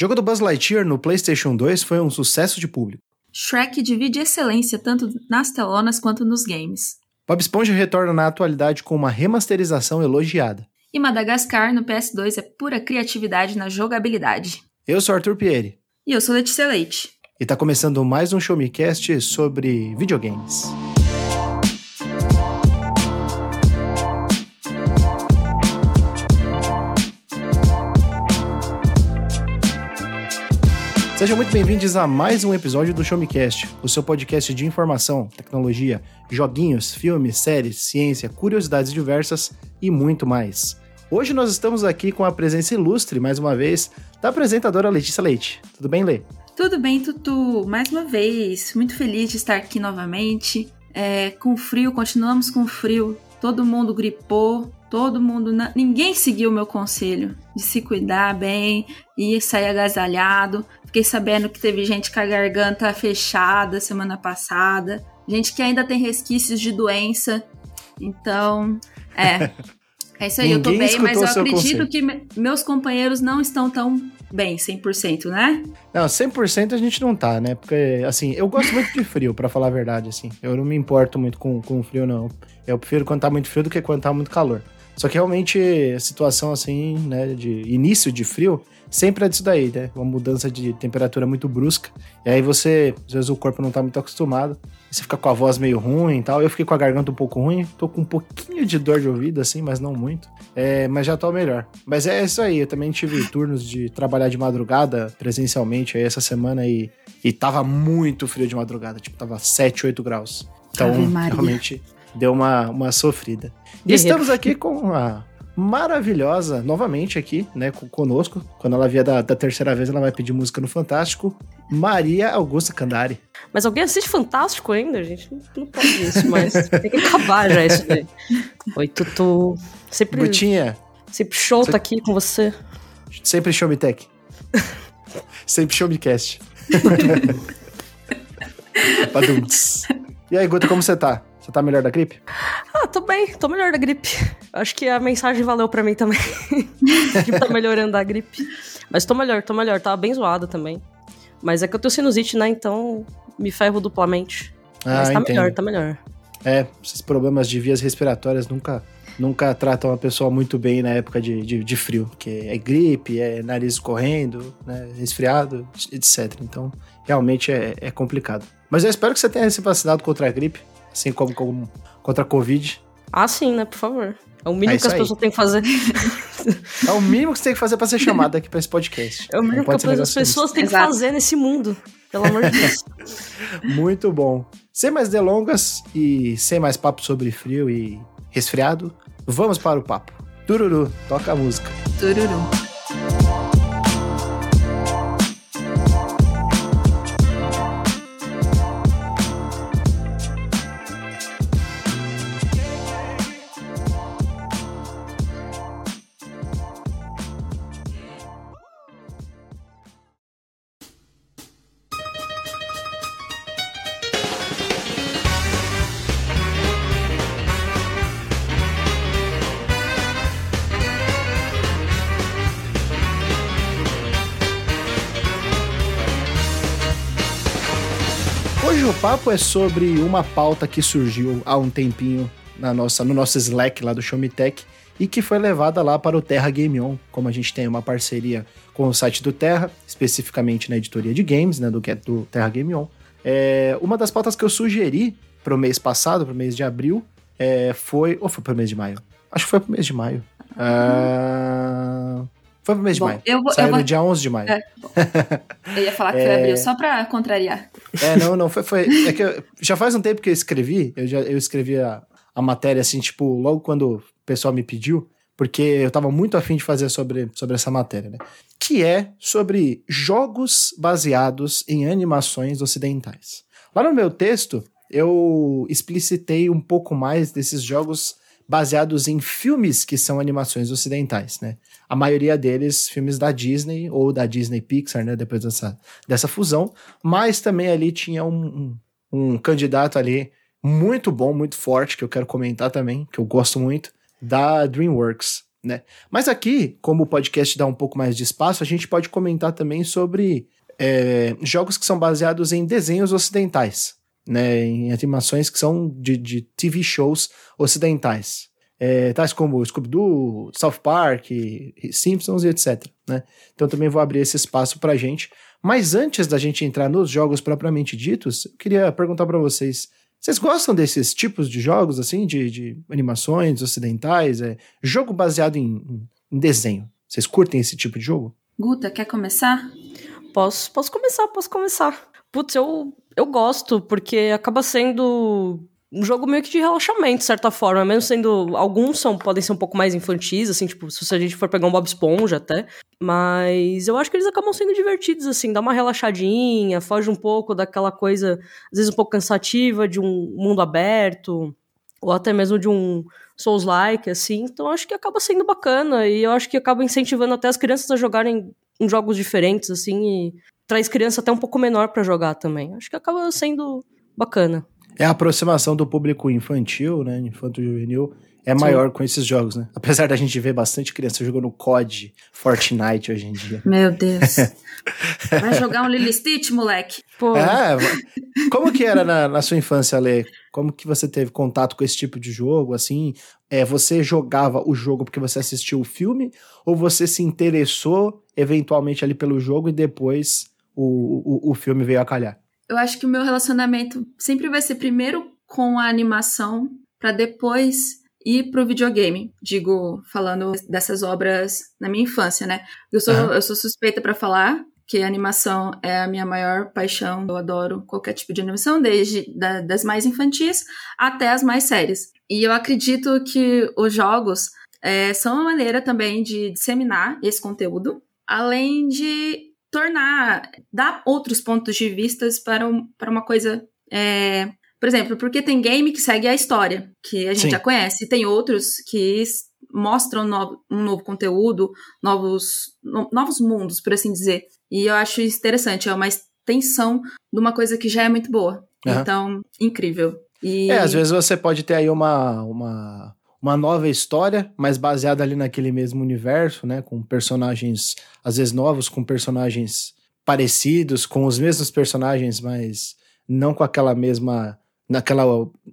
jogo do Buzz Lightyear no PlayStation 2 foi um sucesso de público. Shrek divide excelência tanto nas telonas quanto nos games. Bob Esponja retorna na atualidade com uma remasterização elogiada. E Madagascar no PS2 é pura criatividade na jogabilidade. Eu sou Arthur Pieri. E eu sou Letícia Leite. E tá começando mais um Show Me Cast sobre videogames. Sejam muito bem-vindos a mais um episódio do Show Me Cast, o seu podcast de informação, tecnologia, joguinhos, filmes, séries, ciência, curiosidades diversas e muito mais. Hoje nós estamos aqui com a presença ilustre, mais uma vez, da apresentadora Letícia Leite. Tudo bem, Lê? Tudo bem, Tutu? Mais uma vez, muito feliz de estar aqui novamente. É, com frio, continuamos com frio. Todo mundo gripou, todo mundo. Na... Ninguém seguiu o meu conselho de se cuidar bem e sair agasalhado. Fiquei sabendo que teve gente com a garganta fechada semana passada, gente que ainda tem resquícios de doença. Então, é. É isso aí, Ninguém eu tô bem, mas eu acredito conselho. que me- meus companheiros não estão tão bem, 100%, né? Não, 100% a gente não tá, né? Porque, assim, eu gosto muito de frio, pra falar a verdade, assim. Eu não me importo muito com, com frio, não. Eu prefiro quando tá muito frio do que quando tá muito calor. Só que realmente a situação, assim, né, de início de frio, sempre é disso daí, né? Uma mudança de temperatura muito brusca. E aí você, às vezes o corpo não tá muito acostumado. Você fica com a voz meio ruim e tal. Eu fiquei com a garganta um pouco ruim. Tô com um pouquinho de dor de ouvido, assim, mas não muito. É, mas já tô melhor. Mas é isso aí. Eu também tive turnos de trabalhar de madrugada presencialmente aí essa semana e, e tava muito frio de madrugada. Tipo, tava 7, 8 graus. Então, realmente deu uma, uma sofrida. E estamos aqui com a maravilhosa, novamente aqui, né, co- conosco. Quando ela vier da, da terceira vez, ela vai pedir música no Fantástico. Maria Augusta Candari. Mas alguém assiste Fantástico ainda, gente? Não, não pode isso, mas tem que acabar já isso daí. Oi, Tutu. Sempre, Butinha, sempre show tá aqui com você. sempre show me tech. sempre show me cast. E aí, Guta, como você tá? Você tá melhor da gripe? Ah, tô bem, tô melhor da gripe. Acho que a mensagem valeu pra mim também. que tá melhorando a gripe. Mas tô melhor, tô melhor. Tava bem zoada também. Mas é que eu tenho sinusite, né? Então me ferro duplamente. Mas tá melhor, tá melhor. É, esses problemas de vias respiratórias nunca, nunca tratam a pessoa muito bem na época de, de, de frio, porque é gripe, é nariz correndo, né, resfriado, etc. Então, realmente é, é complicado. Mas eu espero que você tenha se vacinado contra a gripe, assim como, como contra a Covid. Ah, sim, né? Por favor. É o É mínimo isso que as aí. pessoas têm que fazer. É o mínimo que você tem que fazer pra ser chamado aqui pra esse podcast. É o mínimo que as pessoas têm que Exato. fazer nesse mundo. Pelo amor de Deus. Muito bom. Sem mais delongas e sem mais papo sobre frio e resfriado, vamos para o papo. Tururu, toca a música. Tururu. Papo é sobre uma pauta que surgiu há um tempinho na nossa, no nosso Slack lá do Show Me Tech e que foi levada lá para o Terra Game On, como a gente tem uma parceria com o site do Terra, especificamente na editoria de games, né, do, do Terra Game On. É, uma das pautas que eu sugeri para o mês passado, para o mês de abril, é, foi. Ou foi para o mês de maio? Acho que foi para o mês de maio. Ah, foi para o mês de Bom, maio. eu vou- Saiu eu vou- no dia 11 de maio. É. Eu ia falar que foi É. abril, só pra contrariar. É, não, não, foi. foi é que já faz um tempo que eu escrevi, eu, já, eu escrevi a, a matéria assim, tipo, logo quando o pessoal me pediu, porque eu tava muito afim de fazer sobre, sobre essa matéria, né? Que é sobre jogos baseados em animações ocidentais. Lá no meu texto, eu explicitei um pouco mais desses jogos baseados em filmes que são animações ocidentais, né? A maioria deles filmes da Disney ou da Disney Pixar, né? Depois dessa, dessa fusão. Mas também ali tinha um, um, um candidato ali muito bom, muito forte, que eu quero comentar também, que eu gosto muito, da DreamWorks. né? Mas aqui, como o podcast dá um pouco mais de espaço, a gente pode comentar também sobre é, jogos que são baseados em desenhos ocidentais, né? Em animações que são de, de TV shows ocidentais. É, tais como Scooby-Doo, South Park, Simpsons e etc. Né? Então também vou abrir esse espaço pra gente. Mas antes da gente entrar nos jogos propriamente ditos, eu queria perguntar para vocês vocês gostam desses tipos de jogos, assim, de, de animações ocidentais? É, jogo baseado em, em desenho. Vocês curtem esse tipo de jogo? Guta, quer começar? Posso, posso começar, posso começar. Putz, eu, eu gosto, porque acaba sendo um jogo meio que de relaxamento, de certa forma, mesmo sendo. Alguns são, podem ser um pouco mais infantis, assim, tipo, se a gente for pegar um Bob Esponja até. Mas eu acho que eles acabam sendo divertidos, assim, dá uma relaxadinha, foge um pouco daquela coisa, às vezes um pouco cansativa, de um mundo aberto, ou até mesmo de um Souls-like, assim. Então acho que acaba sendo bacana, e eu acho que acaba incentivando até as crianças a jogarem em jogos diferentes, assim, e traz criança até um pouco menor para jogar também. Acho que acaba sendo bacana é a aproximação do público infantil, né, infanto-juvenil, é Sim. maior com esses jogos, né? Apesar da gente ver bastante criança jogando COD, Fortnite hoje em dia. Meu Deus. Vai jogar um Lily Stitch, moleque? Pô. É, como que era na, na, sua infância, Lê? Como que você teve contato com esse tipo de jogo, assim? É, você jogava o jogo porque você assistiu o filme? Ou você se interessou eventualmente ali pelo jogo e depois o, o, o filme veio a calhar? eu acho que o meu relacionamento sempre vai ser primeiro com a animação, para depois ir pro videogame. Digo, falando dessas obras na minha infância, né? Eu sou, uhum. eu sou suspeita para falar que a animação é a minha maior paixão. Eu adoro qualquer tipo de animação, desde da, das mais infantis até as mais sérias. E eu acredito que os jogos é, são uma maneira também de disseminar esse conteúdo, além de tornar, dar outros pontos de vistas para, um, para uma coisa. É, por exemplo, porque tem game que segue a história, que a gente Sim. já conhece, e tem outros que mostram novo, um novo conteúdo, novos, no, novos mundos, por assim dizer. E eu acho isso interessante, é uma extensão de uma coisa que já é muito boa. Uhum. Então, incrível. E... É, às vezes você pode ter aí uma, uma uma nova história, mas baseada ali naquele mesmo universo, né? Com personagens, às vezes novos, com personagens parecidos, com os mesmos personagens, mas não com aquela mesma. naquela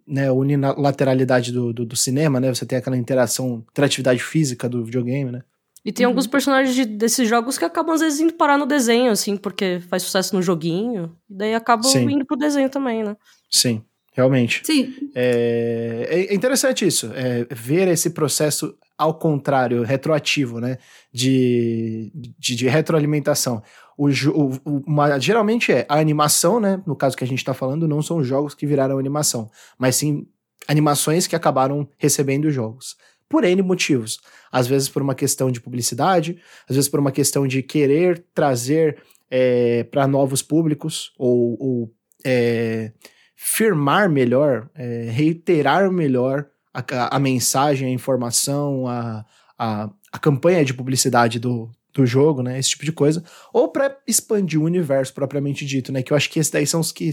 né, unilateralidade do, do, do cinema, né? Você tem aquela interação, interatividade física do videogame, né? E tem uhum. alguns personagens de, desses jogos que acabam às vezes indo parar no desenho, assim, porque faz sucesso no joguinho, e daí acabam Sim. indo pro desenho também, né? Sim. Realmente. Sim. É, é interessante isso, é, ver esse processo ao contrário, retroativo, né? De, de, de retroalimentação. O, o, uma, geralmente é a animação, né? No caso que a gente está falando, não são jogos que viraram animação, mas sim animações que acabaram recebendo jogos. Por N motivos. Às vezes por uma questão de publicidade, às vezes por uma questão de querer trazer é, para novos públicos, ou, ou é, firmar melhor, é, reiterar melhor a, a, mensagem, a informação, a, a, a campanha de publicidade do, do jogo, né? Esse tipo de coisa. Ou para expandir o universo propriamente dito, né? Que eu acho que esses daí são os que.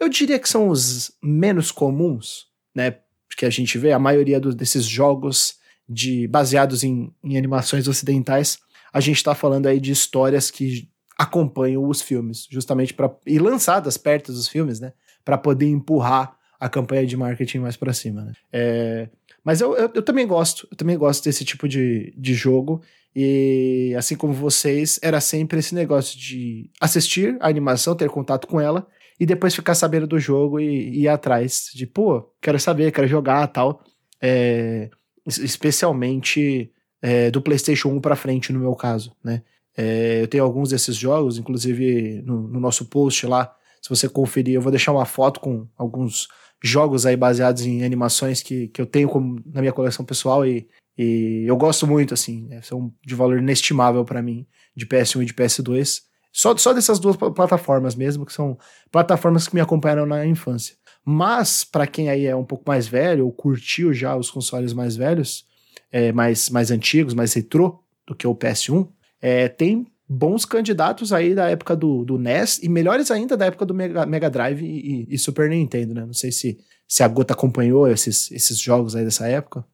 Eu diria que são os menos comuns, né? Que a gente vê, a maioria do, desses jogos de baseados em, em animações ocidentais, a gente está falando aí de histórias que acompanham os filmes, justamente para e lançadas perto dos filmes, né? Para poder empurrar a campanha de marketing mais para cima, né? É, mas eu, eu, eu, também gosto, eu também gosto desse tipo de, de jogo. E assim como vocês, era sempre esse negócio de assistir a animação, ter contato com ela, e depois ficar sabendo do jogo e, e ir atrás de, pô, quero saber, quero jogar tal. É, especialmente é, do PlayStation 1 para frente, no meu caso, né? É, eu tenho alguns desses jogos, inclusive no, no nosso post lá, se você conferir, eu vou deixar uma foto com alguns jogos aí baseados em animações que, que eu tenho como, na minha coleção pessoal e, e eu gosto muito, assim, né? são de valor inestimável para mim, de PS1 e de PS2. Só, só dessas duas plataformas mesmo, que são plataformas que me acompanharam na infância. Mas, para quem aí é um pouco mais velho, ou curtiu já os consoles mais velhos, é, mais, mais antigos, mais retrô do que o PS1, é, tem bons candidatos aí da época do, do NES e melhores ainda da época do Mega, Mega Drive e, e, Super Nintendo, né? Não sei se, se a Gota acompanhou esses, esses jogos aí dessa época.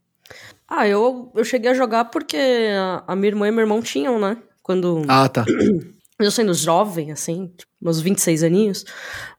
Ah, eu, eu cheguei a jogar porque a, a minha irmã e meu irmão tinham, né? Quando. Ah, tá. Eu sendo jovem, assim, tipo, meus 26 aninhos,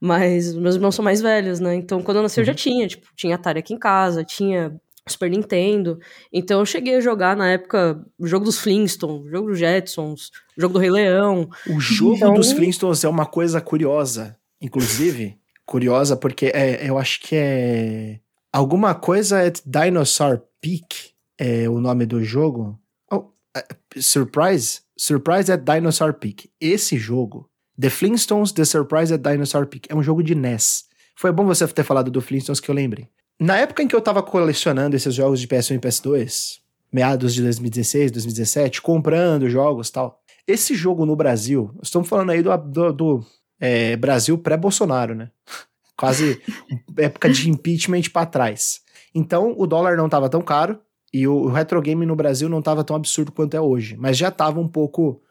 mas meus irmãos são mais velhos, né? Então, quando eu nasci, eu já tinha, tipo, tinha Atari aqui em casa, tinha Super Nintendo. Então eu cheguei a jogar na época o jogo dos Flintstones, o jogo dos Jetsons, o jogo do Rei Leão. O jogo Então- dos Flintstones é uma coisa curiosa. Inclusive, curiosa porque é, eu acho que é. Alguma coisa é Dinosaur Peak, é o nome do jogo. Oh, é, Surprise? Surprise at Dinosaur Peak. Esse jogo, The Flintstones The Surprise at Dinosaur Peak, é um jogo de NES. Foi bom você ter falado do Flintstones que eu lembrei. Na época em que eu tava colecionando esses jogos de PS1 e PS2, meados de 2016, 2017, comprando jogos tal, esse jogo no Brasil, estamos falando aí do, do, do, é, Brasil pré-Bolsonaro, né? Quase época de impeachment pra trás. Então, o dólar não tava tão caro e o, o retro game no Brasil não tava tão absurdo quanto é hoje, mas já tava um pouco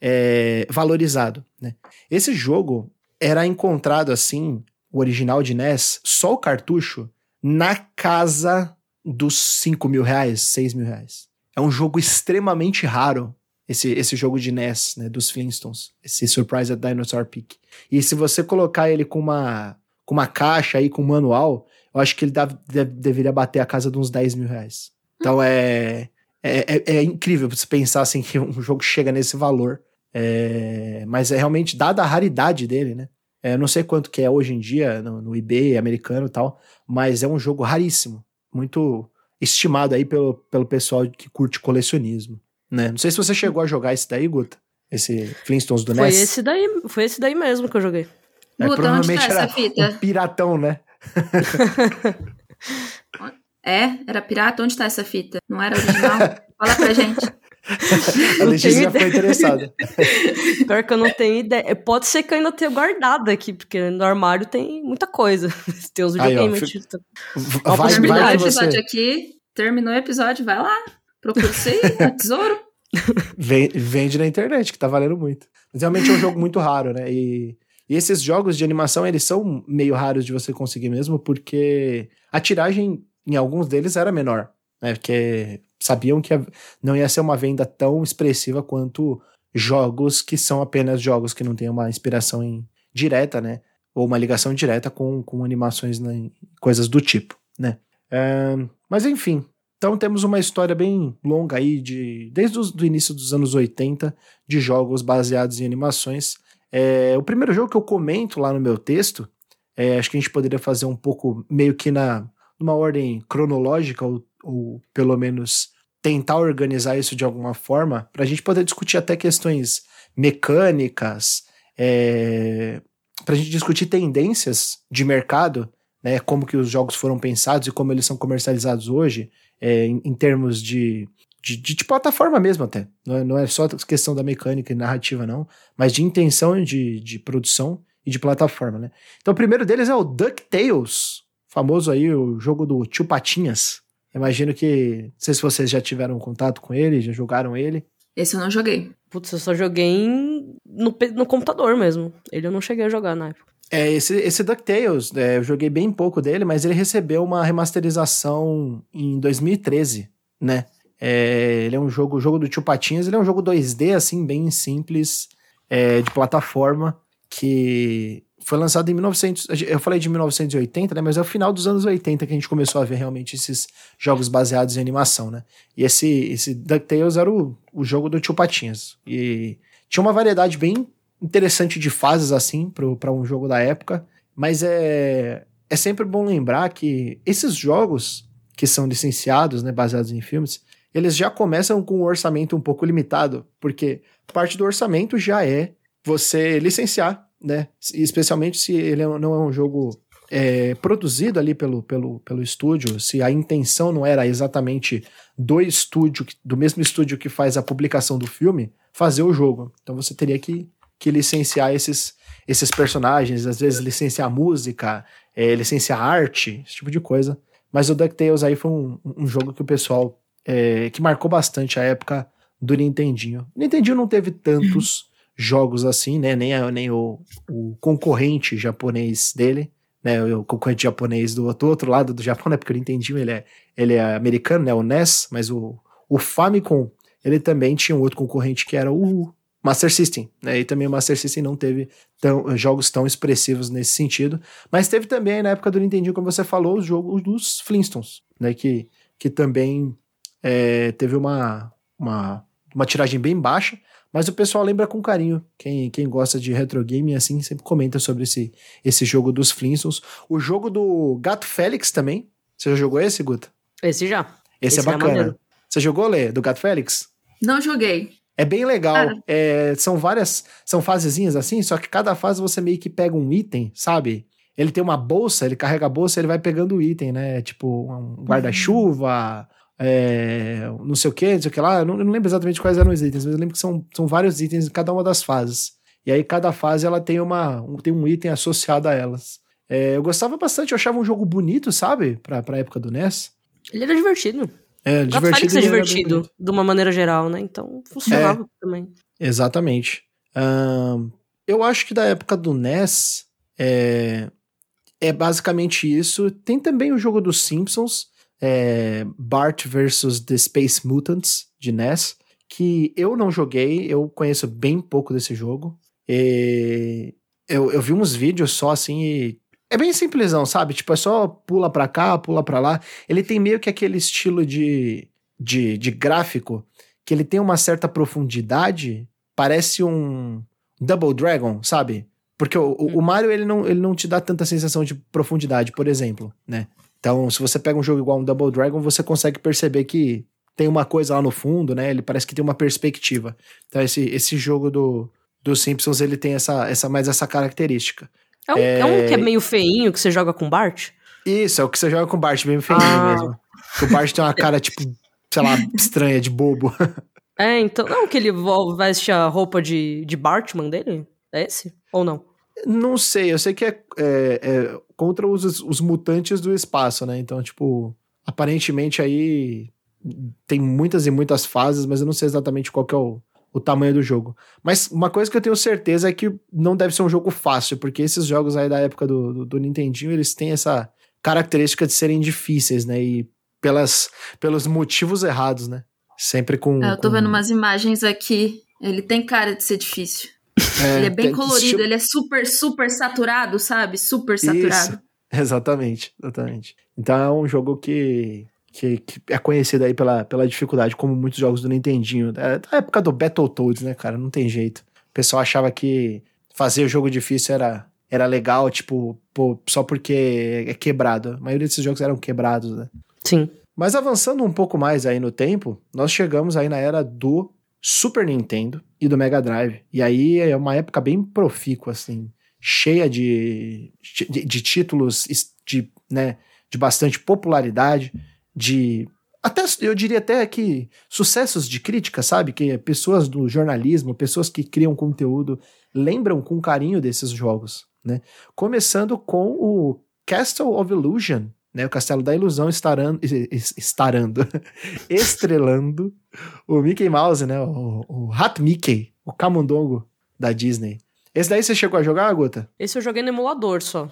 é, valorizado, né? Esse jogo era encontrado assim, o original de NES, só o cartucho, na casa dos 5 mil reais, 6 mil reais. É um jogo extremamente raro, esse, esse jogo de NES, né, dos Flintstones, esse Surprise at Dinosaur Peak. E se você colocar ele com uma, com uma caixa aí, com um manual, eu acho que ele deve, deve- deveria bater a casa de uns 10 mil reais. Então é, é, é, é incrível você pensar assim que um jogo chega nesse valor. É, mas é realmente, dada a raridade dele, né? É, eu não sei quanto que é hoje em dia no, no eBay americano e tal, mas é um jogo raríssimo, muito estimado aí pelo, pelo pessoal que curte colecionismo, né? Não sei se você chegou a jogar esse daí, Guta, esse Flintstones do Foi NES. esse daí, foi esse daí mesmo que eu joguei. É, Guta, onde provavelmente tá era essa fita? um piratão, né? É? Era pirata? Onde tá essa fita? Não era original? Fala pra gente. A Letícia foi interessada. Pior que eu não tenho ideia. Pode ser que eu ainda tenha guardado aqui, porque no armário tem muita coisa. tem uns videogames. tipo, Vai, vai Terminou o que episódio você aqui. Terminou o episódio, vai lá. Procura aí, no tesouro. Ven- vende na internet, que tá valendo muito. Mas realmente é um jogo muito raro, né? E, e esses jogos de animação, eles são meio raros de você conseguir mesmo, porque a tiragem em alguns deles era menor, né? Porque sabiam que não ia ser uma venda tão expressiva quanto jogos que são apenas jogos que não têm uma inspiração em, direta, né? Ou uma ligação direta com, com animações, né? coisas do tipo, né? Ahn, mas enfim, então temos uma história bem longa aí, de, desde o início dos anos 80, de jogos baseados em animações. É, o primeiro jogo que eu comento lá no meu texto, é, acho que a gente poderia fazer um pouco meio que na numa ordem cronológica, ou, ou pelo menos tentar organizar isso de alguma forma, para a gente poder discutir até questões mecânicas, é, para a gente discutir tendências de mercado, né, como que os jogos foram pensados e como eles são comercializados hoje, é, em, em termos de, de, de, de plataforma mesmo até. Não é, não é só questão da mecânica e narrativa, não, mas de intenção de, de produção e de plataforma, né? Então o primeiro deles é o DuckTales, famoso aí, o jogo do Tio Patinhas. Imagino que, não sei se vocês já tiveram contato com ele, já jogaram ele. Esse eu não joguei. Putz, eu só joguei no, no computador mesmo. Ele eu não cheguei a jogar na época. É, esse, esse DuckTales, é, eu joguei bem pouco dele, mas ele recebeu uma remasterização em 2013, né? É, ele é um jogo, o jogo do Tio Patinhas, ele é um jogo 2D, assim, bem simples, é, de plataforma, que foi lançado em 1900, eu falei de 1980, né? Mas é o final dos anos 80 que a gente começou a ver realmente esses jogos baseados em animação, né? E esse, esse DuckTales era o, o jogo do Tio Patinhas. E tinha uma variedade bem interessante de fases assim para um jogo da época, mas é, é sempre bom lembrar que esses jogos que são licenciados, né, baseados em filmes, eles já começam com um orçamento um pouco limitado, porque parte do orçamento já é você licenciar, né, especialmente se ele é- não é um jogo é, produzido ali pelo, pelo, pelo estúdio, se a intenção não era exatamente do estúdio, do mesmo estúdio que faz a publicação do filme, fazer o jogo. Então você teria que que licenciar esses, esses personagens, às vezes licenciar música, é, licenciar arte, esse tipo de coisa. Mas o DuckTales aí foi um, um jogo que o pessoal, é, que marcou bastante a época do Nintendinho. O Nintendinho não teve tantos jogos assim, né, nem, a- nem o, o concorrente japonês dele, né, o concorrente japonês do, do, outro lado do Japão, né, porque o Nintendinho ele é, ele é americano, né, o NES, mas o, o Famicom, ele também tinha um outro concorrente que era o Master System, né, e também o Master System não teve tão, jogos tão expressivos nesse sentido, mas teve também na época do Nintendinho, como você falou, os jogos dos Flintstones, né, que, que também é, teve uma, uma, uma tiragem bem baixa, mas o pessoal lembra com carinho. Quem, quem gosta de retro game assim sempre comenta sobre esse, esse jogo dos Flintstones. O jogo do Gato Félix também. Você já jogou esse, Guta? Esse já. Esse, é esse é bacana. É Você jogou, Lê, do Gato Félix? Não joguei. É bem legal. Ah. É, são várias. São fasezinhas assim, só que cada fase você meio que pega um item, sabe? Ele tem uma bolsa, ele carrega a bolsa ele vai pegando o item, né? Tipo, um guarda-chuva, é, não sei o que, não sei o que lá. Eu não, eu não, lembro exatamente quais eram os itens, mas eu lembro que são, são vários itens em cada uma das fases. E aí cada fase ela tem, uma, um, tem um item associado a elas. É, eu gostava bastante, eu achava um jogo bonito, sabe? Pra, pra época do NES. Ele era divertido. É, divertido. é divertido, de uma maneira geral, né? Então funcionava é, também. Exatamente. Eu acho que da época do NES é, é basicamente isso. Tem também o jogo dos Simpsons, é, Bart vs The Space Mutants de NES, que eu não joguei, eu conheço bem pouco desse jogo. E eu, eu vi uns vídeos só assim e é bem simplesão, sabe? Tipo, é só pula pra cá, pula pra lá. Ele tem meio que aquele estilo de, de, de gráfico que ele tem uma certa profundidade, parece um Double Dragon, sabe? Porque o, o, o Mario ele não, ele não te dá tanta sensação de profundidade, por exemplo, né? Então, se você pega um jogo igual um Double Dragon, você consegue perceber que tem uma coisa lá no fundo, né? Ele parece que tem uma perspectiva. Então, esse, esse jogo do, do Simpsons, ele tem essa, essa, mais essa característica. É um, é... é um que é meio feinho, que você joga com Bart? Isso, é o que você joga com Bart, bem feinho ah. mesmo. O Bart tem uma cara, tipo, sei lá, estranha, de bobo. É, então, não que ele veste a roupa de, de Bartman dele? É esse? Ou não? Não sei, eu sei que é, é, é contra os, os mutantes do espaço, né? Então, tipo, aparentemente aí tem muitas e muitas fases, mas eu não sei exatamente qual que é o, o tamanho do jogo. Mas uma coisa que eu tenho certeza é que não deve ser um jogo fácil, porque esses jogos aí da época do, do, do Nintendinho, eles têm essa característica de serem difíceis, né? E pelas, pelos motivos errados, né? Sempre com. É, eu tô com... vendo umas imagens aqui. Ele tem cara de ser difícil. É, ele é bem colorido, ele é super, super saturado, sabe? Super saturado. Isso. Exatamente, exatamente. Então é um jogo que, que, que, é conhecido aí pela, pela dificuldade, como muitos jogos do Nintendinho. É da época do Battletoads, né, cara? Não tem jeito. O pessoal achava que fazer o jogo difícil era, era legal, tipo, pô, só porque é quebrado. A maioria desses jogos eram quebrados, né? Sim. Mas avançando um pouco mais aí no tempo, nós chegamos aí na era do Super Nintendo e do Mega Drive. E aí é uma época bem profícua, assim, cheia de, de, de títulos de, né, de bastante popularidade, de até eu diria até que sucessos de crítica, sabe? Que pessoas do jornalismo, pessoas que criam conteúdo, lembram com carinho desses jogos, né? Começando com o Castle of Illusion, né? O Castelo da Ilusão estarando, estarando estrelando o Mickey Mouse, né? O, o Hat Mickey, o camundongo da Disney. Esse daí você chegou a jogar, Guta? Esse eu joguei no emulador só.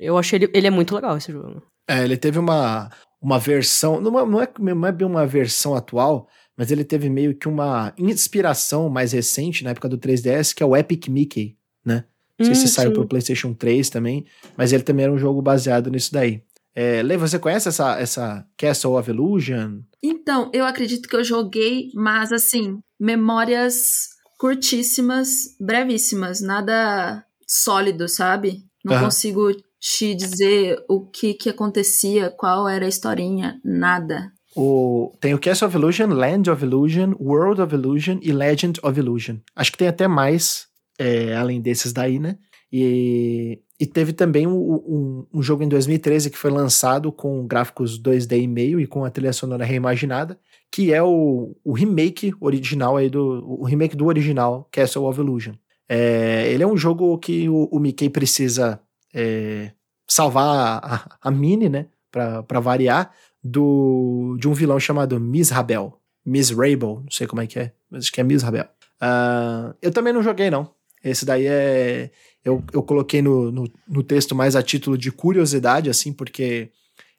Eu achei ele, ele é muito legal, esse jogo. É, ele teve uma, uma versão, não é, não, é, bem uma versão atual, mas ele teve meio que uma inspiração mais recente, na época do 3DS, que é o Epic Mickey, né? Não sei hum, se saiu pro PlayStation 3 também, mas ele também era um jogo baseado nisso daí. É, Lê, você conhece essa, essa Castle of Illusion? Então, eu acredito que eu joguei, mas assim, memórias curtíssimas, brevíssimas, nada sólido, sabe? Não uhum. consigo te dizer o que que acontecia, qual era a historinha, nada. O, tem o Castle of Illusion, Land of Illusion, World of Illusion e Legend of Illusion. Acho que tem até mais, é, além desses daí, né? E e teve também um, um, um, jogo em 2013 que foi lançado com gráficos 2D e meio e com a trilha sonora reimaginada, que é o, o remake original aí do o remake do original Castle of Illusion. É, ele é um jogo que o, o Mickey precisa é, salvar a, a Minnie, né, para variar, do de um vilão chamado Miss Rabel, Miss Rabel, não sei como é que é, mas acho que é Miss Rabel. Uh, eu também não joguei não. Esse daí é. Eu, eu coloquei no, no, no texto mais a título de curiosidade, assim, porque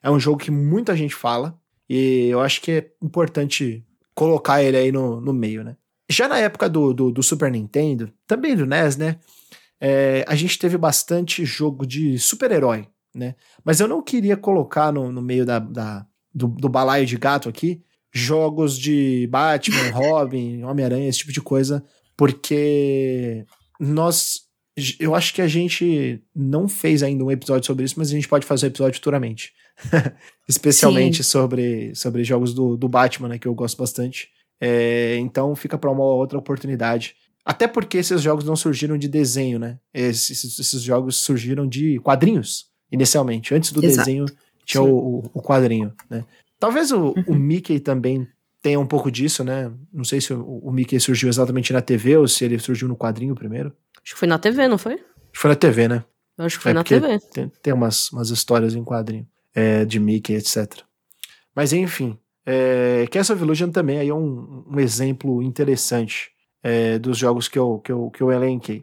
é um jogo que muita gente fala. E eu acho que é importante colocar ele aí no, no meio, né? Já na época do, do, do Super Nintendo, também do NES, né? É, a gente teve bastante jogo de super-herói, né? Mas eu não queria colocar no, no meio da, da do, do balaio de gato aqui jogos de Batman, Robin, Homem-Aranha, esse tipo de coisa, porque nós. Eu acho que a gente não fez ainda um episódio sobre isso, mas a gente pode fazer um episódio futuramente. Especialmente sobre, sobre jogos do, do Batman, né, que eu gosto bastante. É, então fica para uma outra oportunidade. Até porque esses jogos não surgiram de desenho, né? Esses, esses jogos surgiram de quadrinhos, inicialmente. Antes do Exato. desenho tinha o, o, quadrinho, né? Talvez o, uhum. o, Mickey também tenha um pouco disso, né? Não sei se o, o, Mickey surgiu exatamente na TV ou se ele surgiu no quadrinho primeiro. Acho que foi na TV, não foi? Acho que foi na TV, né? Eu acho que foi é na TV. Tem, tem umas, umas histórias em quadrinho é, de Mickey, etc. Mas enfim, é, Castle of Illusion também aí é um, um exemplo interessante é, dos jogos que eu, que, eu, que eu elenquei.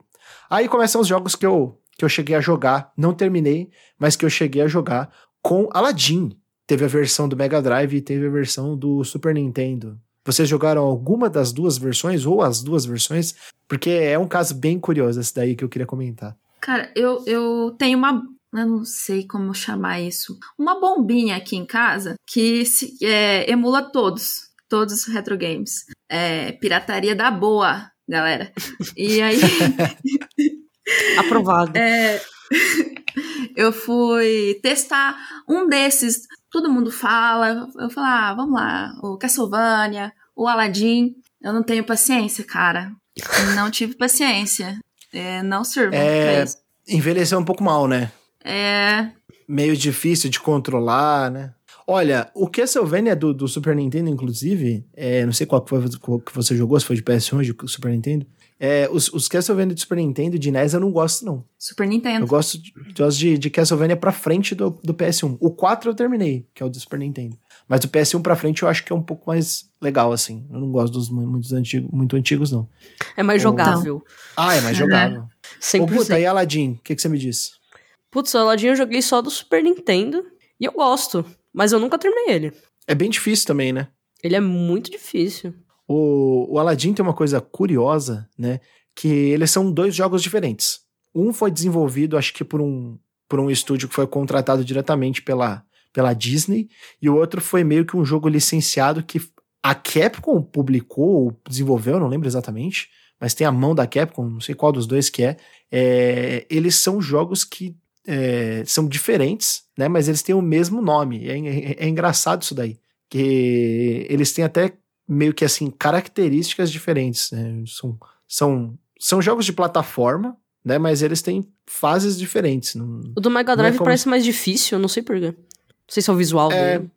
Aí começam os jogos que eu, que eu cheguei a jogar, não terminei, mas que eu cheguei a jogar com Aladdin. Teve a versão do Mega Drive e teve a versão do Super Nintendo. Vocês jogaram alguma das duas versões ou as duas versões? Porque é um caso bem curioso esse daí que eu queria comentar. Cara, eu, eu tenho uma. Eu não sei como chamar isso. Uma bombinha aqui em casa que se, é, emula todos todos os retro games. É, pirataria da boa, galera. E aí. Aprovado. É, eu fui testar um desses. Todo mundo fala. Eu falo, ah, vamos lá. O Castlevania, o Aladdin. Eu não tenho paciência, cara. Não tive paciência. É, não sirvo é, Envelheceu um pouco mal, né? É. Meio difícil de controlar, né? Olha, o Castlevania do, do Super Nintendo, inclusive, é, não sei qual que foi qual que você jogou, se foi de PS1 ou de Super Nintendo. É, os, os Castlevania de Super Nintendo de NES eu não gosto, não. Super Nintendo. Eu gosto de, gosto de, de Castlevania pra frente do, do PS1. O 4 eu terminei, que é o do Super Nintendo. Mas do PS1 pra frente eu acho que é um pouco mais legal, assim. Eu não gosto dos muito antigos, muito antigos não. É mais jogável. Ah, é mais jogável. Sempre Ô, puta, e Aladdin, o que, que você me diz? Putz, Aladdin eu joguei só do Super Nintendo e eu gosto. Mas eu nunca terminei ele. É bem difícil também, né? Ele é muito difícil. O, o Aladdin tem uma coisa curiosa, né? Que eles são dois jogos diferentes. Um foi desenvolvido, acho que por um, por um estúdio que foi contratado diretamente pela, pela Disney, e o outro foi meio que um jogo licenciado que a Capcom publicou ou desenvolveu, não lembro exatamente, mas tem a mão da Capcom, não sei qual dos dois que é. é eles são jogos que é, são diferentes, né? Mas eles têm o mesmo nome. É, é, é, engraçado isso daí. Que eles têm até meio que assim características diferentes. Né? São, são, são jogos de plataforma, né? Mas eles têm fases diferentes. Não, o do Mega Drive é como... parece mais difícil, não sei porquê. Não sei se é o visual é, dele.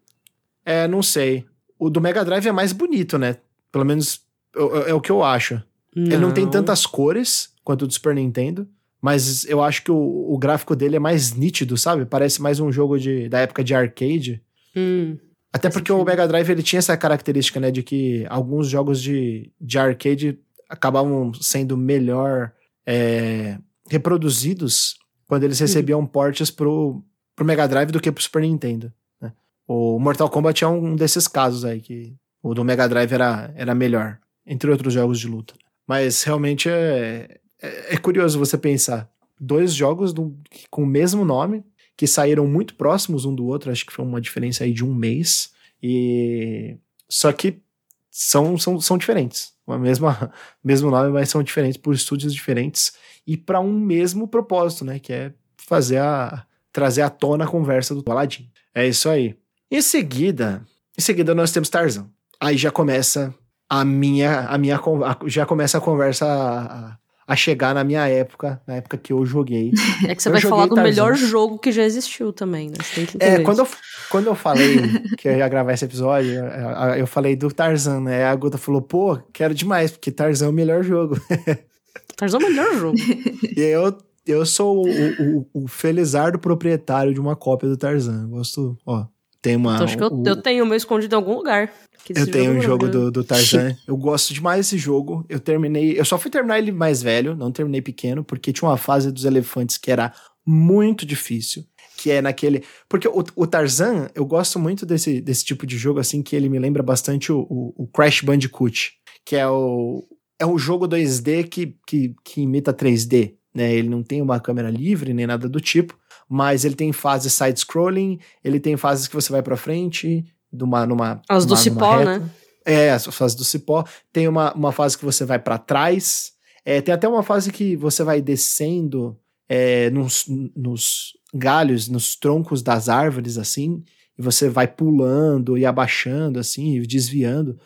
É, não sei. O do Mega Drive é mais bonito, né? Pelo menos é, é o que eu acho. Não. Ele não tem tantas cores quanto o do Super Nintendo. Mas eu acho que o, o gráfico dele é mais nítido, sabe? Parece mais um jogo de, da época de arcade. Hum, Até porque o Mega Drive ele tinha essa característica, né? De que alguns jogos de, de arcade acabavam sendo melhor é, reproduzidos quando eles recebiam hum. portes pro, pro Mega Drive do que pro Super Nintendo. Né? O Mortal Kombat é um desses casos aí, que o do Mega Drive era, era melhor, entre outros jogos de luta. Mas realmente é, é, é curioso você pensar. Dois jogos do, com o mesmo nome, que saíram muito próximos um do outro, acho que foi uma diferença aí de um mês. E só que são, são, são diferentes. O mesma, mesmo nome, mas são diferentes por estúdios diferentes e para um mesmo propósito, né? Que é fazer a. trazer à tona a conversa do Aladdin. É isso aí. Em seguida, em seguida nós temos Tarzan. Aí já começa a minha. A minha já começa a conversa. A, chegar na minha época, na época que eu joguei. É que você eu vai falar do Tarzan. melhor jogo que já existiu também, né? Você tem que é, quando eu, quando eu falei que eu ia gravar esse episódio, eu falei do Tarzan, né? A Guta falou, pô, quero demais, porque Tarzan é o melhor jogo. Tarzan é o melhor jogo. e eu, eu sou o, o, o felizardo proprietário de uma cópia do Tarzan. Gosto, ó, Tem uma. Então acho que eu, o- eu tenho o meu escondido em algum lugar. Eu tenho um jogo do, do Tarzan. Eu gosto demais desse jogo. Eu terminei. Eu só fui terminar ele mais velho, não terminei pequeno, porque tinha uma fase dos elefantes que era muito difícil. Que é naquele. Porque o, o Tarzan, eu gosto muito desse, desse tipo de jogo, assim, que ele me lembra bastante o, o, o Crash Bandicoot. Que é o. É um jogo 2D que, que, que imita 3D. Né? Ele não tem uma câmera livre nem nada do tipo, mas ele tem fases side-scrolling, ele tem fases que você vai pra frente, numa, numa, As do cipó, reta. né? É, as fases do cipó. Tem uma, uma fase que você vai pra trás. É, tem até uma fase que você vai descendo é, nos, nos galhos, nos troncos das árvores, assim. E você vai pulando e abaixando, assim, e desviando.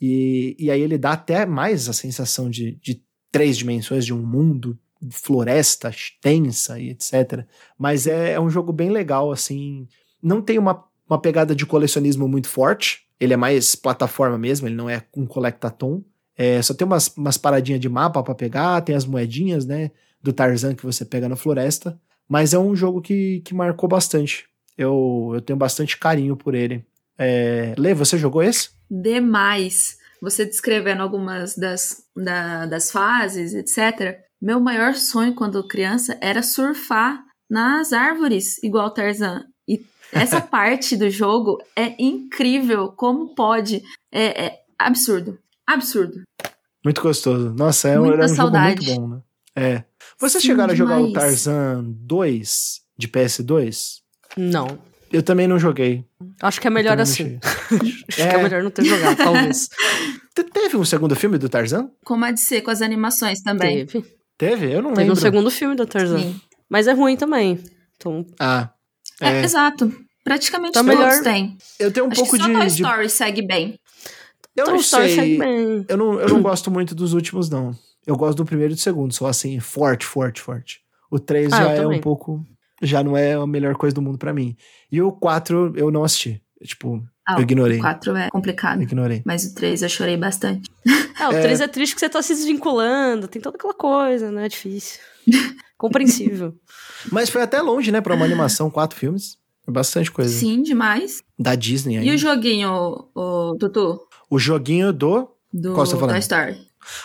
E, e aí ele dá até mais a sensação de, de três dimensões, de um mundo, floresta extensa e etc. Mas é, é um jogo bem legal, assim. Não tem uma, uma pegada de colecionismo muito forte. Ele é mais plataforma mesmo, ele não é um collectathon. É, só tem umas, umas paradinhas de mapa pra pegar, tem as moedinhas, né? Do Tarzan que você pega na floresta. Mas é um jogo que, que marcou bastante. Eu, eu tenho bastante carinho por ele. É, Lê, você jogou esse? demais. Você descrevendo algumas das, da- das fases, etc. Meu maior sonho quando criança era surfar nas árvores, igual Tarzan. E essa parte do jogo é incrível. Como pode? É, é absurdo. Absurdo. Muito gostoso. Nossa, é, um- Muita era um jogo saudade. muito bom, né? É. Vocês Sim, chegaram a jogar o. Tarzan 2 de PS2? Não. Eu também não joguei. Acho que é melhor assim. Acho que É. é melhor não ter jogado, talvez. Te- Teve um segundo filme do Tarzan? Como há de ser com as animações também. Teve. Teve? Eu não Teve lembro. um segundo filme do Tarzan. Sim. Mas é ruim também. Então, Ah. É, É. exato. Praticamente Tá todos melhor- têm. Eu tenho um Acho pouco que só de. Toy de- Story segue bem. Eu Toy não Story sei. segue bem. Eu não, eu não gosto muito dos últimos, não. Eu gosto do primeiro e do segundo, só assim, forte, forte, forte. O 3 Ah, já é um também. pouco. Já não é a melhor coisa do mundo pra mim. E o 4 eu não assisti. Tipo, Ah, eu ignorei. O 4 é complicado. Ignorei. Mas o 3 eu chorei bastante. É, o É. 3 é triste que você tá se desvinculando, tem toda aquela coisa, né? É difícil. Compreensível. Mas foi até longe, né, pra uma animação, quatro filmes. É bastante coisa. Sim, demais. Da Disney aí. E o joguinho, o, Tutu? O joguinho do. Do Qual você tá falando? Toy Story.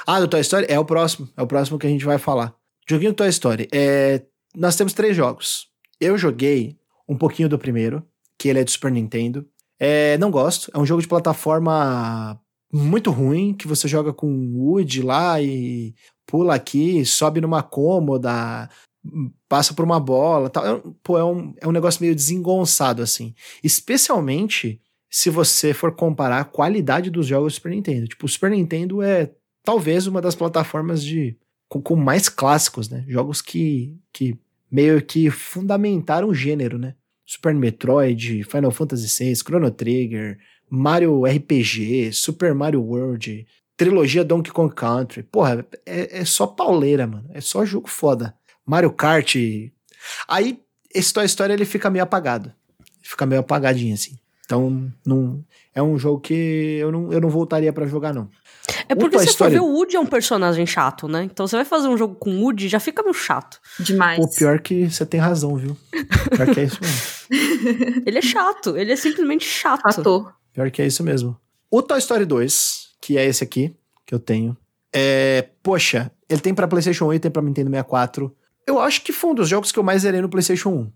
Ah, do Toy Story? É o próximo. É o próximo que a gente vai falar. Joguinho do Toy Story. É... Nós temos três jogos. Eu joguei um pouquinho do primeiro, que ele é do Super Nintendo. É... Não gosto. É um jogo de plataforma muito ruim, que você joga com o Woody lá e pula aqui, sobe numa cômoda, passa por uma bola tal. É, pô, é um, é um negócio meio desengonçado, assim. Especialmente se você for comparar a qualidade dos jogos do Super Nintendo. Tipo, o Super Nintendo é talvez uma das plataformas de com, com mais clássicos, né? Jogos que, que meio que fundamentaram o gênero, né? Super Metroid, Final Fantasy VI, Chrono Trigger, Mario RPG, Super Mario World, trilogia Donkey Kong Country. Porra, é, é só pauleira, mano. É só jogo foda. Mario Kart. Aí, esse Toy Story ele fica meio apagado. Fica meio apagadinho, assim. Então, não, é um jogo que eu não, eu não voltaria pra jogar, não. É porque se você for Story- ver, o Woody é um personagem chato, né? Então você vai fazer um jogo com o Woody, já fica meio chato. Demais. O pior que você tem razão, viu? Pior que é isso mesmo. Ele é chato, ele é simplesmente chato. Fator. Pior que é isso mesmo. O Toy Story 2, que é esse aqui, que eu tenho, é. Poxa, ele tem pra PlayStation 1 e tem pra Nintendo 64. Eu acho que foi um dos jogos que eu mais zerei no PlayStation 1.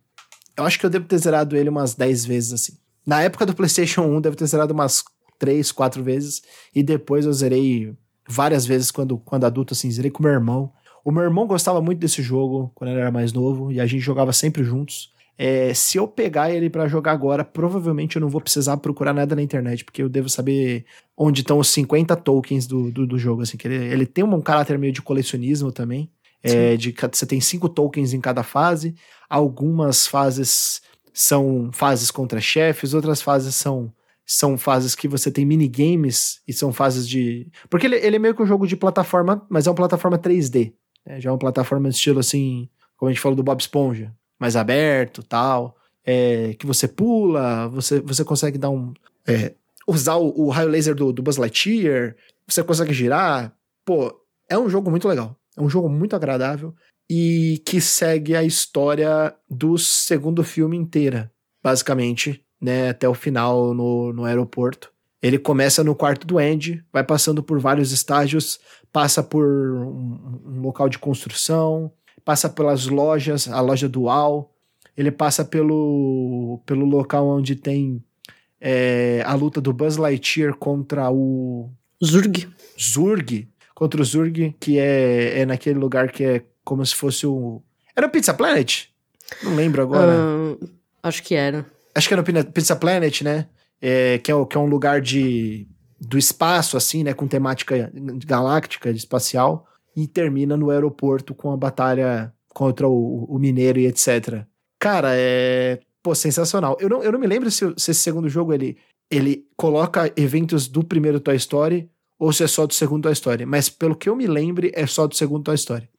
Eu acho que eu devo ter zerado ele umas 10 vezes assim. Na época do PlayStation 1, devo ter zerado umas 3, 4 vezes. E depois eu zerei várias vezes quando, quando adulto, assim, zerei com meu irmão. O meu irmão gostava muito desse jogo quando ele era mais novo e a gente jogava sempre juntos. É, se eu pegar ele pra jogar agora, provavelmente eu não vou precisar procurar nada na internet, porque eu devo saber onde estão os 50 tokens do, do, do jogo. Assim, que ele, ele tem um caráter meio de colecionismo também. É, de, você tem cinco tokens em cada fase. Algumas fases são fases contra chefes, outras fases são são fases que você tem minigames e são fases de. Porque ele, ele é meio que um jogo de plataforma, mas é uma plataforma 3D. né? Já é uma plataforma de estilo assim, como a gente falou do Bob Esponja, mais aberto tal. É, que você pula, você, você consegue dar um. é, usar o, o raio laser do, do Buzz Lightyear, você consegue girar. Pô, é um jogo muito legal. É um jogo muito agradável e que segue a história do segundo filme inteira, basicamente, né, até o final no, no aeroporto. Ele começa no quarto do Andy, vai passando por vários estágios, passa por um, um local de construção, passa pelas lojas, a loja dual, ele passa pelo, pelo local onde tem é, a luta do Buzz Lightyear contra o Zurg. Zurg, contra o Zurg, que é, é naquele lugar que é como se fosse o. Era o Pizza Planet? Não lembro agora. Uh, acho que era. Acho que era no Pizza Planet, né? É, que, é, que é um lugar de, do espaço, assim, né? Com temática galáctica, espacial. E termina no aeroporto com a batalha contra o, o Mineiro e etc. Cara, é. Pô, sensacional. Eu não, eu não me lembro se, se esse segundo jogo ele, ele coloca eventos do primeiro Toy Story ou se é só do segundo Toy Story. Mas pelo que eu me lembre, é só do segundo Toy Story.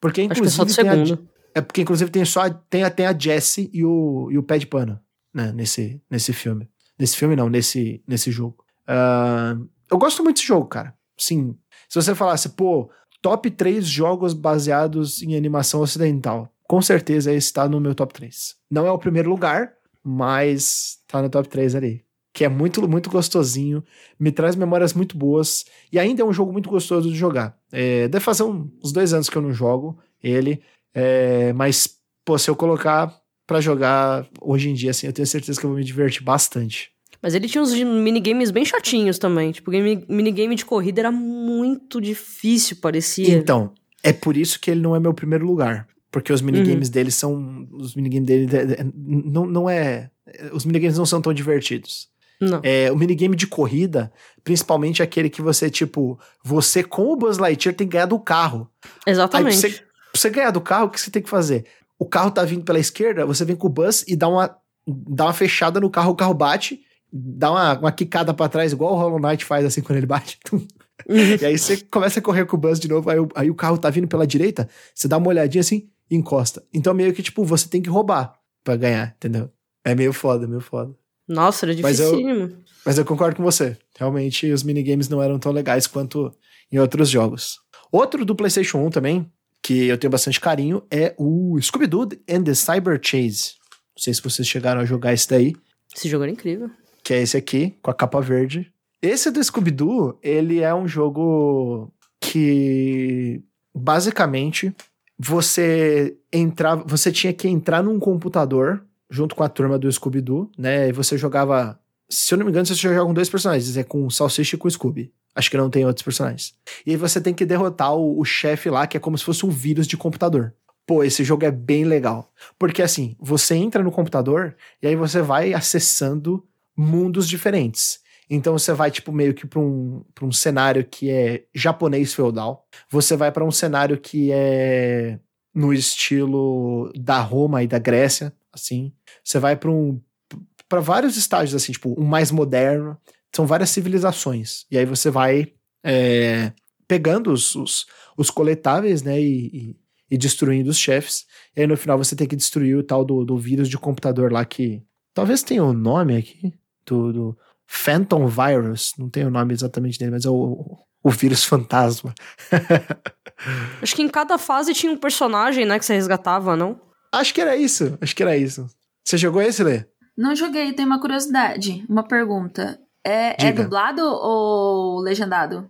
Porque inclusive. Acho que é, só do segundo. A, é porque inclusive tem só tem, tem a Jessie e o, e o Pé de Pano, né? Nesse, nesse filme. Nesse filme, não, nesse, nesse jogo. Uh, eu gosto muito desse jogo, cara. Sim. Se você falasse, pô, top 3 jogos baseados em animação ocidental com certeza esse tá no meu top 3. Não é o primeiro lugar, mas tá no top 3 ali. Que é muito, muito gostosinho, me traz memórias muito boas e ainda é um jogo muito gostoso de jogar. É, deve fazer um, uns dois anos que eu não jogo ele, é, mas, pô, se eu colocar para jogar hoje em dia, assim, eu tenho certeza que eu vou me divertir bastante. Mas ele tinha uns minigames bem chatinhos também. Tipo, minigame de corrida era muito difícil, parecia. Então, é por isso que ele não é meu primeiro lugar. Porque os minigames uhum. dele são. Os minigames dele. Não, não é. Os minigames não são tão divertidos. Não. É, o minigame de corrida, principalmente aquele que você, tipo, você com o Buzz Lightyear tem que ganhar do carro. Exatamente. Aí, pra, você, pra você ganhar do carro, o que você tem que fazer? O carro tá vindo pela esquerda, você vem com o Buzz e dá uma, dá uma fechada no carro, o carro bate, dá uma, uma quicada pra trás, igual o Hollow Knight faz assim quando ele bate. Uhum. e aí você começa a correr com o Buzz de novo, aí, aí o carro tá vindo pela direita, você dá uma olhadinha assim, encosta. Então meio que, tipo, você tem que roubar para ganhar, entendeu? É meio foda, meio foda. Nossa, era dificílimo. Mas eu, mas eu concordo com você. Realmente, os minigames não eram tão legais quanto em outros jogos. Outro do PlayStation 1 também, que eu tenho bastante carinho, é o Scooby-Doo and the Cyber Chase. Não sei se vocês chegaram a jogar esse daí. Esse jogo era incrível. Que é esse aqui, com a capa verde. Esse do Scooby-Doo, ele é um jogo que basicamente você entrava, você tinha que entrar num computador junto com a turma do Scooby-Doo, né? E você jogava, se eu não me engano, você joga com dois personagens, é com o Salsicha e com o Scooby. Acho que não tem outros personagens. E aí você tem que derrotar o, o chefe lá, que é como se fosse um vírus de computador. Pô, esse jogo é bem legal. Porque assim, você entra no computador e aí você vai acessando mundos diferentes. Então você vai, tipo, meio que para um, pra um cenário que é japonês feudal. Você vai para um cenário que é no estilo da Roma e da Grécia, assim. Você vai para um para vários estágios assim, tipo, um mais moderno. São várias civilizações. E aí você vai é, pegando os, os, os, coletáveis, né, e, e, e, destruindo os chefes. E aí no final você tem que destruir o tal do, do vírus de computador lá que talvez tenha um nome aqui do, do Phantom Virus, não tem o nome exatamente dele, mas é o, o vírus fantasma. Acho que em cada fase tinha um personagem, né, que você resgatava, não? Acho que era isso, acho que era isso. Você jogou esse, Lê? Não joguei, tem uma curiosidade, uma pergunta. É, é dublado ou legendado?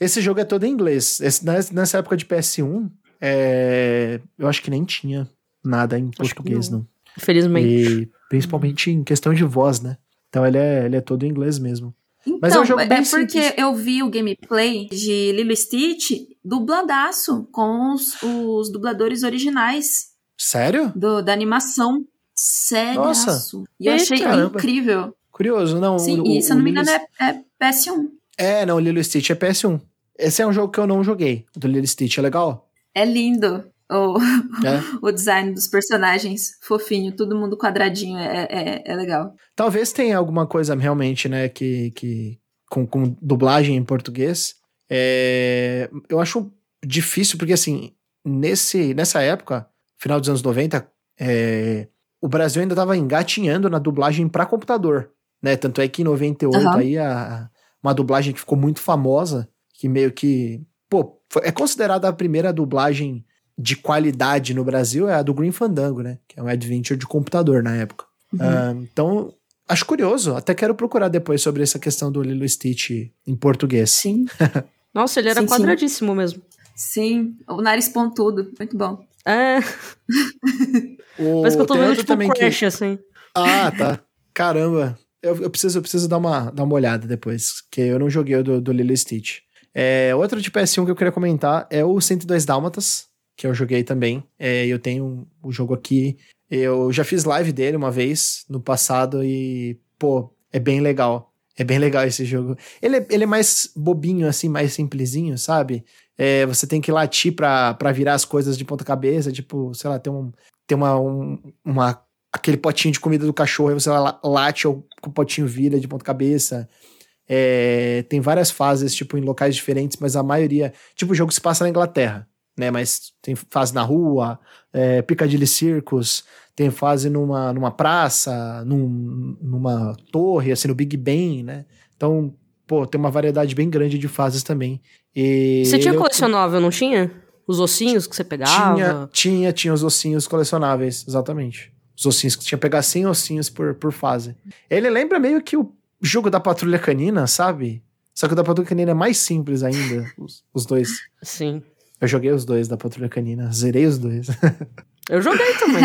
Esse jogo é todo em inglês. Esse, nessa época de PS1, é, eu acho que nem tinha nada em acho português, não. não. Infelizmente. E principalmente em questão de voz, né? Então ele é, ele é todo em inglês mesmo. Então, Mas é um jogo bem é porque simples. eu vi o gameplay de Lilo Stitch dubladaço com os, os dubladores originais. Sério? Do, da animação. Sério. Nossa. E eu achei caramba. incrível. Curioso, não. Sim, o, e se eu não me engano é, é PS1. É, não, Lilo Stitch é PS1. Esse é um jogo que eu não joguei. Do Lilo Stitch é legal? É lindo o, é. o design dos personagens fofinho, todo mundo quadradinho, é, é, é, legal. Talvez tenha alguma coisa realmente, né, que, que com, com dublagem em português. É, eu acho difícil, porque assim, nesse, nessa época, final dos anos 90, é, o Brasil ainda estava engatinhando na dublagem para computador, né? Tanto é que em 98 uhum. aí a, uma dublagem que ficou muito famosa, que meio que, pô, é considerada a primeira dublagem de qualidade no Brasil é a do Green Fandango, né? Que é um adventure de computador na época. Uhum. Uh, então, acho curioso, até quero procurar depois sobre essa questão do Lilo Stitch em português. Sim. Nossa, ele era Sim, sim. quadradíssimo mesmo. Sim, o nariz pontudo, muito bom. É, O, parece que eu tô vendo tipo um também que- Crash, assim. Ah, tá. Caramba. Eu, eu preciso, eu preciso dar, uma, dar uma olhada depois, que eu não joguei o do, do Lilo Stitch. É, outro de PS1 que eu queria comentar é o 102 Dálmatas, que eu joguei também. É, eu tenho o jogo aqui. Eu já fiz live dele uma vez no passado e, pô, é bem legal. É bem legal esse jogo. Ele é, ele é mais bobinho, assim, mais simplesinho, sabe? É, você tem que latir pra, pra virar as coisas de ponta cabeça, tipo, sei lá, tem, um, tem uma, um, uma aquele potinho de comida do cachorro, aí você la- late, o o potinho vira de ponta cabeça. É, tem várias fases, tipo, em locais diferentes, mas a maioria. Tipo, o jogo se passa na Inglaterra, né? Mas tem fase na rua, é, Piccadilly Circus, tem fase numa, numa praça, num- numa torre, assim, no Big Ben, né? Então, pô, tem uma variedade bem grande de fases também. E Você tinha é colecionável, não tinha? Os ossinhos que você pegava? tinha, tinha, tinha os ossinhos colecionáveis, exatamente. Os ossinhos que tinha que pegar 100 ossinhos por, por fase. Ele lembra meio que o jogo da Patrulha Canina, sabe? Só que o da Patrulha Canina é mais simples ainda, os, os dois. Sim. Eu joguei os dois da Patrulha Canina, zerei os dois. Eu joguei também.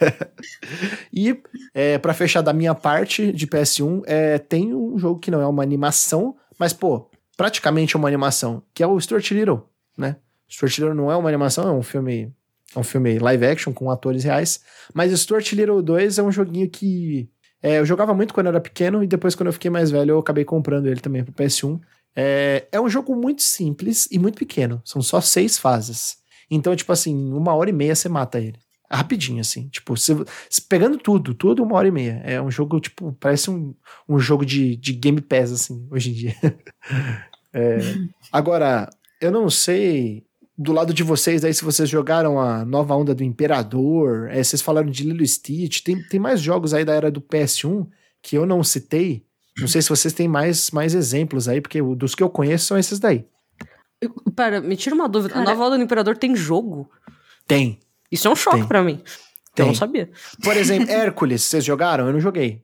e, é, para fechar da minha parte de PS1, é, tem um jogo que não é uma animação, mas, pô, praticamente é uma animação, que é o Stuart Little, né? Stuart Little não é uma animação, é um filme, é um filme live action com atores reais, mas o Stuart Little 2 é um joguinho que é, eu jogava muito quando eu era pequeno e depois quando eu fiquei mais velho eu acabei comprando ele também pro PS1. É, é um jogo muito simples e muito pequeno, são só seis fases. Então, tipo assim, uma hora e meia você mata ele. Rapidinho, assim. Tipo, se, se- pegando tudo, tudo uma hora e meia. É um jogo, tipo, parece um, um jogo de, de Game Pass, assim, hoje em dia. É, agora, eu não sei do lado de vocês aí se vocês jogaram a nova onda do Imperador, é, vocês falaram de Lilo Stitch, tem, tem mais jogos aí da era do PS1 que eu não citei. Não sei se vocês têm mais, mais exemplos aí, porque dos que eu conheço são esses daí. Eu- Pera, me tira uma dúvida. Cara- A nova Ordem do Imperador tem jogo? Tem. Isso é um choque pra mim. Tem. Eu não sabia. Por exemplo, Hércules, vocês jogaram? Eu não joguei.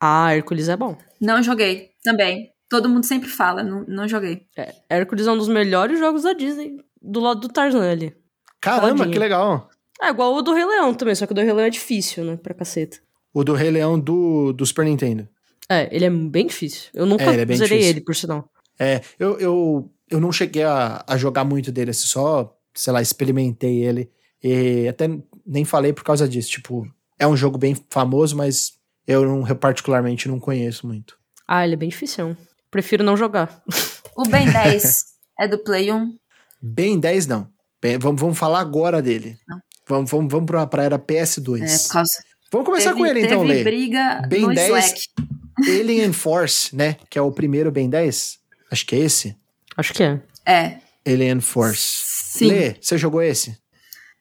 Ah, Hércules é bom. Não joguei, também. Todo mundo sempre fala, não, não joguei. É, Hércules é um dos melhores jogos da Disney. Do lado do Tarzan ali. Caramba, Tadinho. que legal. É igual o do Rei Leão também, só que o do Rei Leão é difícil, né? Pra caceta. O do Rei Leão do, do Super Nintendo. É, ele é bem difícil. Eu nunca É, ele é zerei difícil. ele, por sinal. É, eu, eu, eu não cheguei a, a jogar muito dele, assim, só, sei lá, experimentei ele. E até nem falei por causa disso. Tipo, é um jogo bem famoso, mas eu, não, eu particularmente não conheço muito. Ah, ele é bem difícil. Prefiro não jogar. O Ben 10 é do Play 1. Ben 10, não. Ben- vamos, vamos falar agora dele. Não. Vamos, vamos, vamos pra, pra era PS2. É, por causa. Vamos começar teve, com ele então, teve Lê. briga Ben no 10. Slack. Alien Force, né? Que é o primeiro Ben 10. Acho que é esse. Acho que é. É. Alien Force. Sim. Lê, você jogou esse?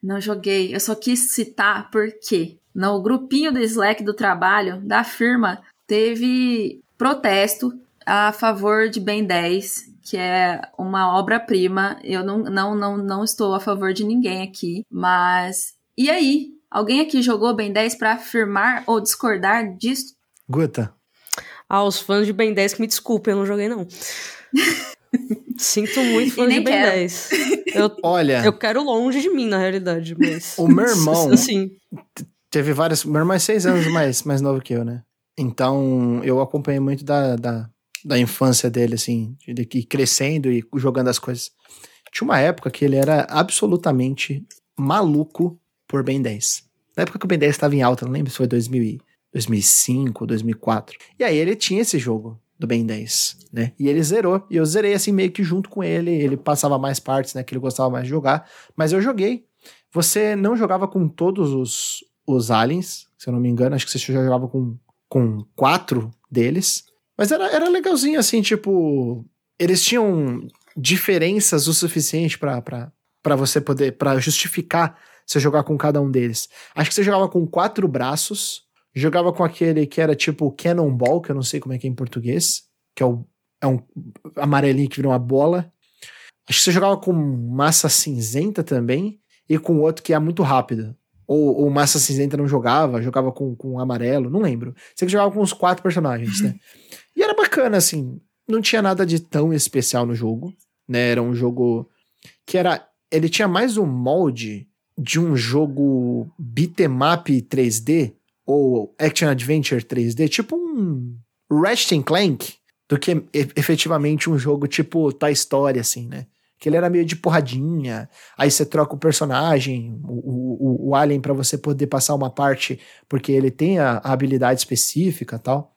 Não joguei. Eu só quis citar porque no grupinho do Slack do trabalho da firma teve protesto a favor de Ben 10, que é uma obra-prima. Eu não, não, não, não estou a favor de ninguém aqui, mas. E aí? Alguém aqui jogou Ben 10 para afirmar ou discordar disso? Guta. Ah, os fãs de Ben 10 que me desculpem, eu não joguei não. Sinto muito fãs nem de Ben quero. 10. Eu, Olha, eu quero longe de mim, na realidade, mas... O meu irmão- Assim, teve várias. Meu irmão é seis anos mais, mais novo que eu, né? Então, eu acompanhei muito da, da, da infância dele, assim, de de que crescendo e jogando as coisas. Tinha uma época que ele era absolutamente maluco por Ben 10. Na época que o Ben 10 estava em alta, não lembro se foi 2000 e- 2005, 2004. E aí ele tinha esse jogo do Ben 10, né? E ele zerou. E eu zerei assim meio que junto com ele. Ele passava mais partes, né? Que ele gostava mais de jogar. Mas eu joguei. Você não jogava com todos os, os aliens, se eu não me engano. Acho que você já jogava com, com quatro deles. Mas era, era legalzinho, assim, tipo. Eles tinham diferenças o suficiente pra você poder. para justificar você jogar com cada um deles. Acho que você jogava com quatro braços. Jogava com aquele que era tipo Cannonball, que eu não sei como é que é em português. Que é, o, é um amarelinho que vira uma bola. Acho que você jogava com massa cinzenta também. E com outro que é muito rápido. Ou, ou Massa Cinzenta não jogava, jogava com, com amarelo, não lembro. Sei que jogava com os quatro personagens, né? E era bacana, assim. Não tinha nada de tão especial no jogo, né? Era um jogo que era. Ele tinha mais um molde de um jogo beat'em 3D ou action adventure 3D, tipo um Ratchet Clank, do que efetivamente um jogo tipo Toy Story, assim, né? Que ele era meio de porradinha, aí você troca o personagem, o, o, o alien para você poder passar uma parte, porque ele tem a, a habilidade específica tal.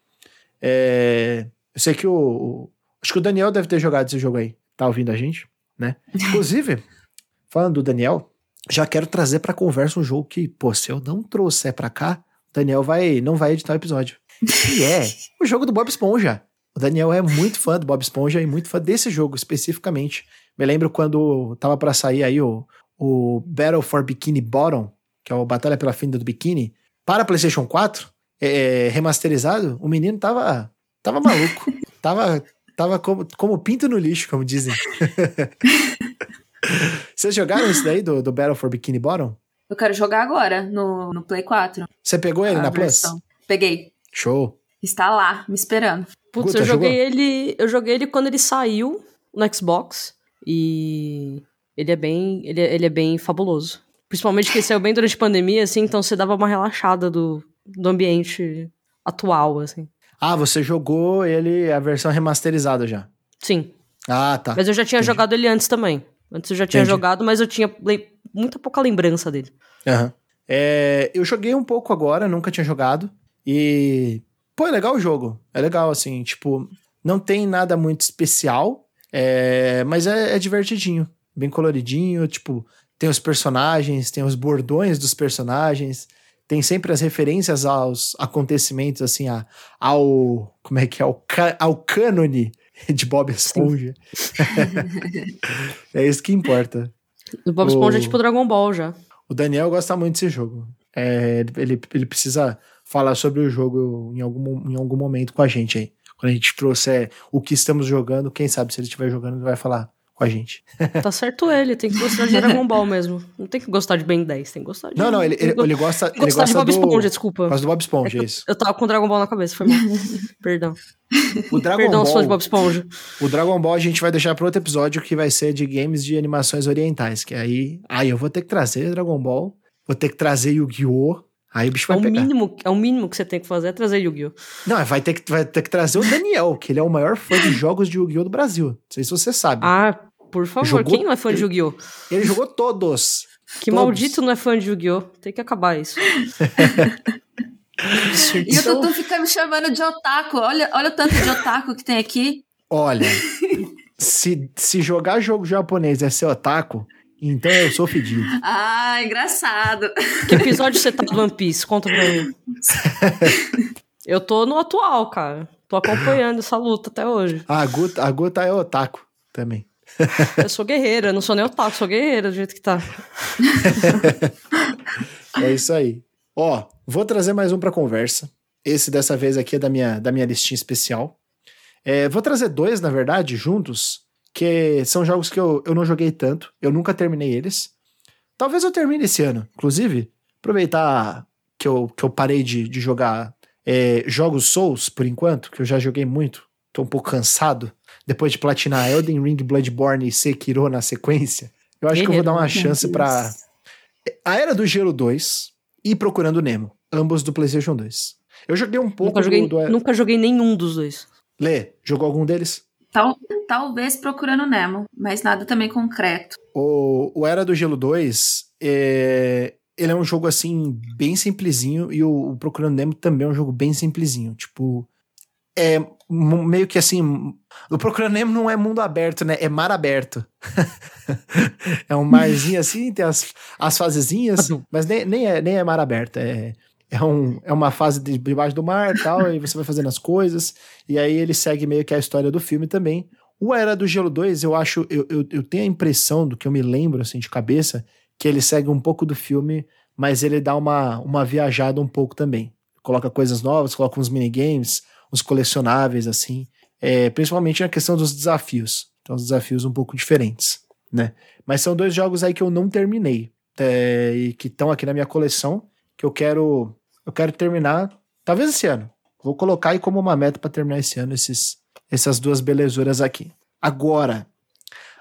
É, eu sei que o, o, Acho que o Daniel deve ter jogado esse jogo aí. Tá ouvindo a gente, né? Inclusive, falando do Daniel, já quero trazer pra conversa um jogo que, pô, se eu não trouxer pra cá, Daniel vai, não vai editar o episódio. Que é o jogo do Bob Esponja. O Daniel é muito fã do Bob Esponja e muito fã desse jogo especificamente. Me lembro quando tava para sair aí o, o Battle for Bikini Bottom, que é o Batalha pela Fenda do Bikini, para PlayStation 4, é, remasterizado, o menino tava, tava maluco. tava tava como, como pinto no lixo, como dizem. Vocês jogaram esse daí do, do Battle for Bikini Bottom? Eu quero jogar agora, no, no Play 4. Você pegou ele na versão. Plus? Peguei. Show. Está lá, me esperando. Putz, Guta, eu joguei jogou? ele. Eu joguei ele quando ele saiu no Xbox. E ele é bem. Ele é, ele é bem fabuloso. Principalmente que ele saiu bem durante a pandemia, assim, então você dava uma relaxada do, do ambiente atual, assim. Ah, você jogou ele, a versão remasterizada já? Sim. Ah, tá. Mas eu já tinha Entendi. jogado ele antes também. Antes eu já tinha Entendi. jogado, mas eu tinha muita pouca lembrança dele. Uhum. É, eu joguei um pouco agora, nunca tinha jogado. E. Pô, é legal o jogo. É legal, assim, tipo, não tem nada muito especial, é, mas é, é divertidinho. Bem coloridinho, tipo, tem os personagens, tem os bordões dos personagens, tem sempre as referências aos acontecimentos, assim, a, ao. Como é que é? Ao, ao cânone de Bob Esponja. é isso que importa. O Bob Esponja é tipo Dragon Ball já. O Daniel gosta muito desse jogo. É, ele, ele precisa falar sobre o jogo em algum, em algum momento com a gente aí. Quando a gente trouxer o que estamos jogando, quem sabe se ele estiver jogando, ele vai falar com a gente. Tá certo ele, tem que gostar de Dragon Ball mesmo. Não tem que gostar de Ben 10, tem que gostar de. Não, não, ele, ele, ele gosta. Ele gosta de Bob do... Esponja, desculpa. Gosta do Bob Esponja, é isso. Eu tava com Dragon Ball na cabeça, foi mal. Perdão. O Dragon Perdão, Ball, de Bob Esponja. O Dragon Ball a gente vai deixar para outro episódio que vai ser de games de animações orientais. Que aí. Aí eu vou ter que trazer Dragon Ball, vou ter que trazer Yu-Gi-Oh! Aí o bicho vai é o pegar. Mínimo, é o mínimo que você tem que fazer é trazer Yu-Gi-Oh! Não, vai ter, que, vai ter que trazer o Daniel, que ele é o maior fã de jogos de Yu-Gi-Oh! do Brasil. Não sei se você sabe. Ah, por favor, jogou, quem não é fã de Yu-Gi-Oh? Ele jogou todos. Que todos. maldito não é fã de Yu-Gi-Oh! Tem que acabar isso. e o Tutu fica me chamando de otaku. Olha, olha o tanto de otaku que tem aqui. Olha, se, se jogar jogo japonês é ser otaku, então eu sou fedido. Ah, engraçado. Que episódio você tá do One Piece? Conta pra mim. eu tô no atual, cara. Tô acompanhando essa luta até hoje. A Guta, a Guta é otaku também. Eu sou guerreira, não sou nem otaku, sou guerreira do jeito que tá. é isso aí. Ó, vou trazer mais um pra conversa. Esse dessa vez aqui é da minha, da minha listinha especial. É, vou trazer dois, na verdade, juntos, que são jogos que eu, eu não joguei tanto, eu nunca terminei eles. Talvez eu termine esse ano. Inclusive, aproveitar que eu, que eu parei de, de jogar é, jogos Souls por enquanto, que eu já joguei muito, tô um pouco cansado depois de platinar Elden Ring, Bloodborne e Sekiro na sequência, eu acho que eu vou dar uma chance para A Era do Gelo 2 e Procurando Nemo, ambos do PlayStation 2. Eu joguei um pouco nunca joguei, do, do... Nunca joguei nenhum dos dois. Lê, jogou algum deles? Tal, talvez Procurando Nemo, mas nada também concreto. O, o Era do Gelo 2, é, ele é um jogo assim, bem simplesinho, e o, o Procurando Nemo também é um jogo bem simplesinho. Tipo, é meio que assim. O Procurando Nemo não é mundo aberto, né? É mar aberto. é um marzinho assim, tem as, as fasezinhas, mas nem, nem, é, nem é mar aberto. É, é, um, é uma fase de, debaixo do mar e tal, e você vai fazendo as coisas. E aí ele segue meio que a história do filme também. O Era do Gelo 2, eu acho, eu, eu, eu tenho a impressão do que eu me lembro assim de cabeça, que ele segue um pouco do filme, mas ele dá uma, uma viajada um pouco também. Coloca coisas novas, coloca uns minigames uns colecionáveis, assim, é, principalmente na questão dos desafios. Então, os desafios um pouco diferentes, né? Mas são dois jogos aí que eu não terminei. é, e que estão aqui na minha coleção, que eu quero eu quero terminar, talvez esse ano. Vou colocar aí como uma meta para terminar esse ano esses, essas duas belezuras aqui. Agora,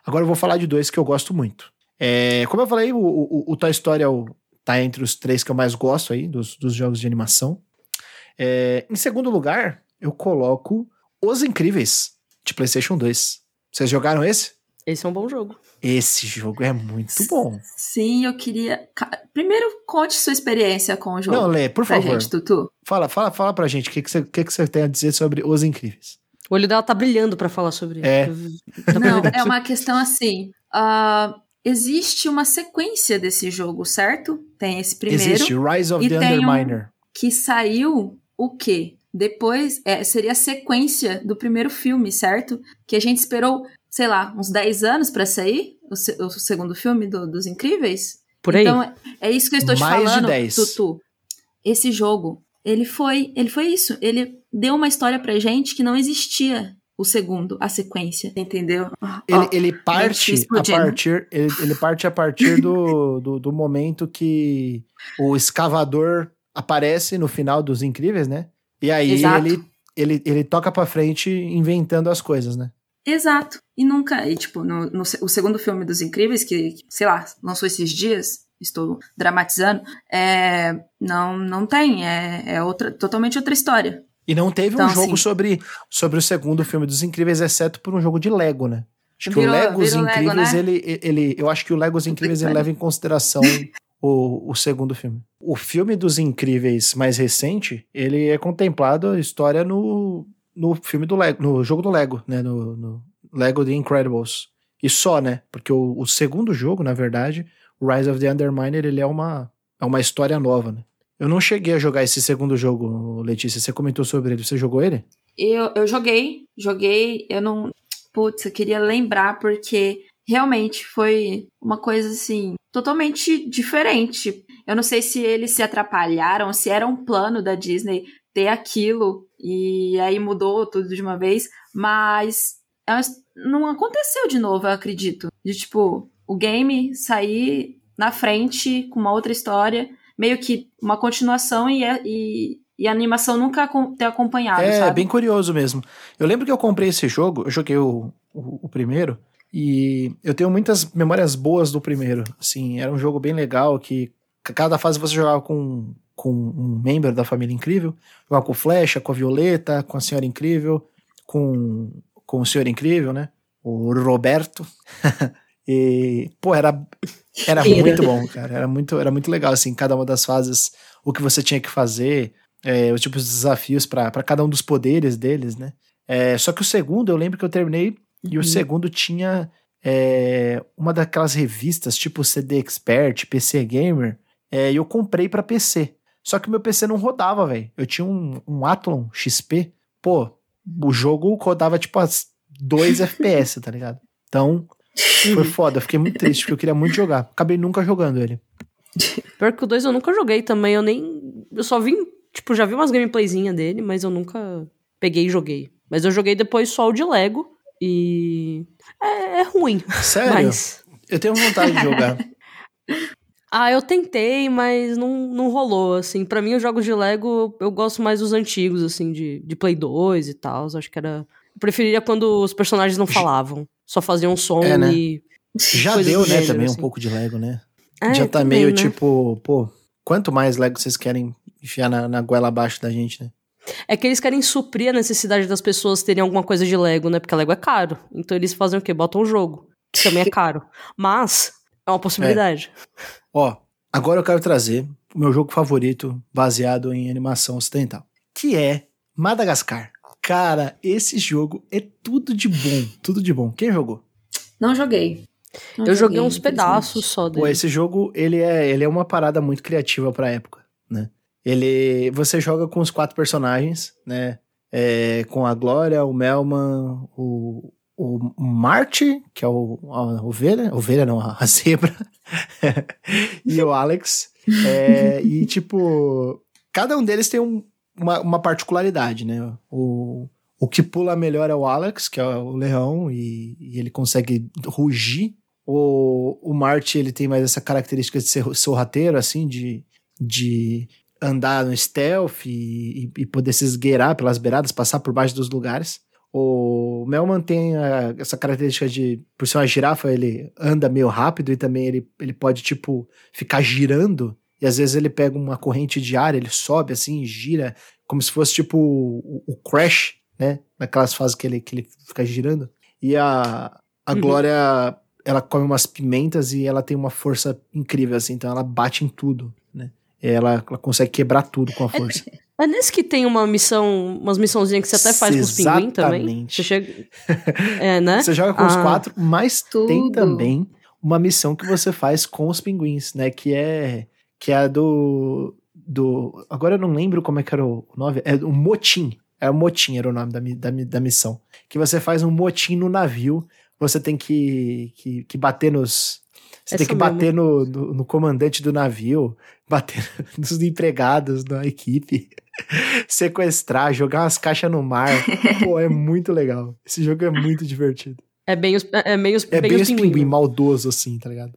agora eu vou falar de dois que eu gosto muito. É, como eu falei, o, o, o Toy Story é o, tá entre os três que eu mais gosto aí, dos, dos jogos de animação. É, em segundo lugar, eu coloco Os Incríveis, de PlayStation 2. Vocês jogaram esse? Esse é um bom jogo. Esse jogo é muito bom. Sim, eu queria. Primeiro, conte sua experiência com o jogo. Não, Lê, por pra favor. gente, Tutu. Fala, fala, fala pra gente o que, que, você, que, que você tem a dizer sobre Os Incríveis. O olho dela tá brilhando pra falar sobre É. Tá Não, é uma questão assim. ah, existe uma sequência desse jogo, certo? Tem esse primeiro. Existe Rise of e the tem um- Underminer. que saiu o quê? Depois, é, seria a sequência do primeiro filme, certo? Que a gente esperou, sei lá, uns 10 anos pra sair, o, se- o segundo filme do- dos Incríveis. Por aí. Então, é- é isso que eu estou te Mais de falando, 10. Tutu. Esse jogo, ele foi, ele foi isso. Ele deu uma história pra gente que não existia o segundo, a sequência, entendeu? Ele, Ó, ele parte a partir, ele, ele parte a partir do, do, do momento que o escavador aparece no final dos Incríveis, né? E aí Exato. ele, ele, ele toca pra frente inventando as coisas, né? Exato. E nunca. E, tipo, no, no o segundo filme dos Incríveis, que, sei lá, lançou esses dias, estou dramatizando, é, não, não tem. É, é outra, totalmente outra história. E não teve um Então, jogo assim- sobre, sobre o segundo filme dos Incríveis, exceto por um jogo de Lego, né? Acho que Virou- o Lego Os virou Lego, Incríveis, né? ele, ele. Eu acho que o Lego Os Incríveis ele leva em consideração o, o segundo filme. O filme dos Incríveis mais recente, ele é contemplado a história no, no filme do Lego, no jogo do Lego, né? No, no Lego The Incredibles. E só, né? Porque o, o segundo jogo, na verdade, Rise of the Underminer, ele é uma, é uma história nova, né? Eu não cheguei a jogar esse segundo jogo, Letícia. Você comentou sobre ele. Você jogou ele? Eu, eu joguei, joguei, eu não. Putz, eu queria lembrar porque realmente foi uma coisa assim, totalmente diferente. Eu não sei se eles se atrapalharam, se era um plano da Disney ter aquilo e aí mudou tudo de uma vez, mas é não aconteceu de novo, eu acredito. De tipo, o game sair na frente com uma outra história, meio que uma continuação e, a- e, e a animação nunca ter acompanhado, É, sabe? bem curioso mesmo. Eu lembro que eu comprei esse jogo, eu joguei o, o, o primeiro, e eu tenho muitas memórias boas do primeiro. Assim, era um jogo bem legal, que cada fase você jogava com, com um membro da família incrível, jogava com o Flecha, com a Violeta, com a Senhora Incrível, com, com o Senhor Incrível, né? O Roberto. e, pô, era, era Era. muito bom, cara. Era muito, era muito legal, assim, cada uma das fases, o que você tinha que fazer, é, os tipos de desafios para cada um dos poderes deles, né? É, só que o segundo, eu lembro que eu terminei e o segundo tinha é, uma daquelas revistas tipo CD Expert, PC Gamer, é, e eu comprei pra PC. Só que meu PC não rodava, velho. Eu tinha um, um Athlon XP, pô, o jogo rodava tipo as 2 FPS, tá ligado? Então, foi foda. Eu fiquei muito triste, porque eu queria muito jogar. Acabei nunca jogando ele. Pior que o 2 eu nunca joguei também, eu nem. Eu só vi, tipo, já vi umas gameplayzinhas dele, mas eu nunca peguei e joguei. Mas eu joguei depois só o de Lego e. É, é ruim, Sério? mas. Eu tenho vontade de jogar. Ah, eu tentei, mas não, não rolou, assim. Pra mim, os jogos de Lego, eu gosto mais dos antigos, assim, de, de Play 2 e tal. Acho que era... Eu preferiria quando os personagens não falavam. Só faziam som É, né? e... Já deu, né, gênero, também um assim. pouco de Lego, né? É, Já tá também, meio né? tipo, pô, quanto mais Lego vocês querem enfiar na, na goela abaixo da gente, né? É que eles querem suprir a necessidade das pessoas terem alguma coisa de Lego, né? Porque Lego é caro. Então eles fazem o quê? Botam um jogo. Que também é caro. Mas, é uma possibilidade. Ó, agora eu quero trazer o meu jogo favorito baseado em animação ocidental, que é Madagascar. Cara, esse jogo é tudo de bom, tudo de bom. Quem jogou? Não joguei. Não Eu joguei uns infelizmente. pedaços só dele. Pô, esse jogo, ele é, ele é uma parada muito criativa pra época? Ele, você joga com os quatro personagens, né? É, com a Glória, o Melman, o, o Marte, que é o, a ovelha, ovelha não, a zebra, e o Alex. É, e, tipo, cada um deles tem um- uma, uma particularidade, né? O, o que pula melhor é o Alex, que é o leão, e, e ele consegue rugir. O, o Marty, ele tem mais essa característica de ser sorrateiro, assim, de, de andar no stealth e, e poder se esgueirar pelas beiradas, passar por baixo dos lugares. O Mel mantém a, essa característica de, por ser uma girafa, ele anda meio rápido e também ele, ele pode, tipo, ficar girando. E às vezes ele pega uma corrente de ar, ele sobe assim, gira, como se fosse tipo o, o Crash, né? Naquelas fases que ele, que ele fica girando. E a, a uhum. Glória, ela come umas pimentas e ela tem uma força incrível, assim, então ela bate em tudo? Ela, ela consegue quebrar tudo com a força. É, é nesse que tem uma missão, umas missãozinhas que você até faz Exatamente. com os pinguins também? Você chega... é, né? Você joga com ah, os quatro, mas tudo. tem também uma missão que você faz com os pinguins, né? Que é, que é a do, do... Agora eu não lembro como é que era o nome. É o Motim. É o Motim era o nome da, da, da missão. Que você faz um motim no navio. Você tem que, que, que bater nos... Você Essa tem que bater no, no, no, comandante do navio, bater nos empregados da equipe, sequestrar, jogar umas caixas no mar. Pô, é muito legal. Esse jogo é muito divertido. É bem os, é meio os, é bem, bem os pinguim maldoso, assim, tá ligado?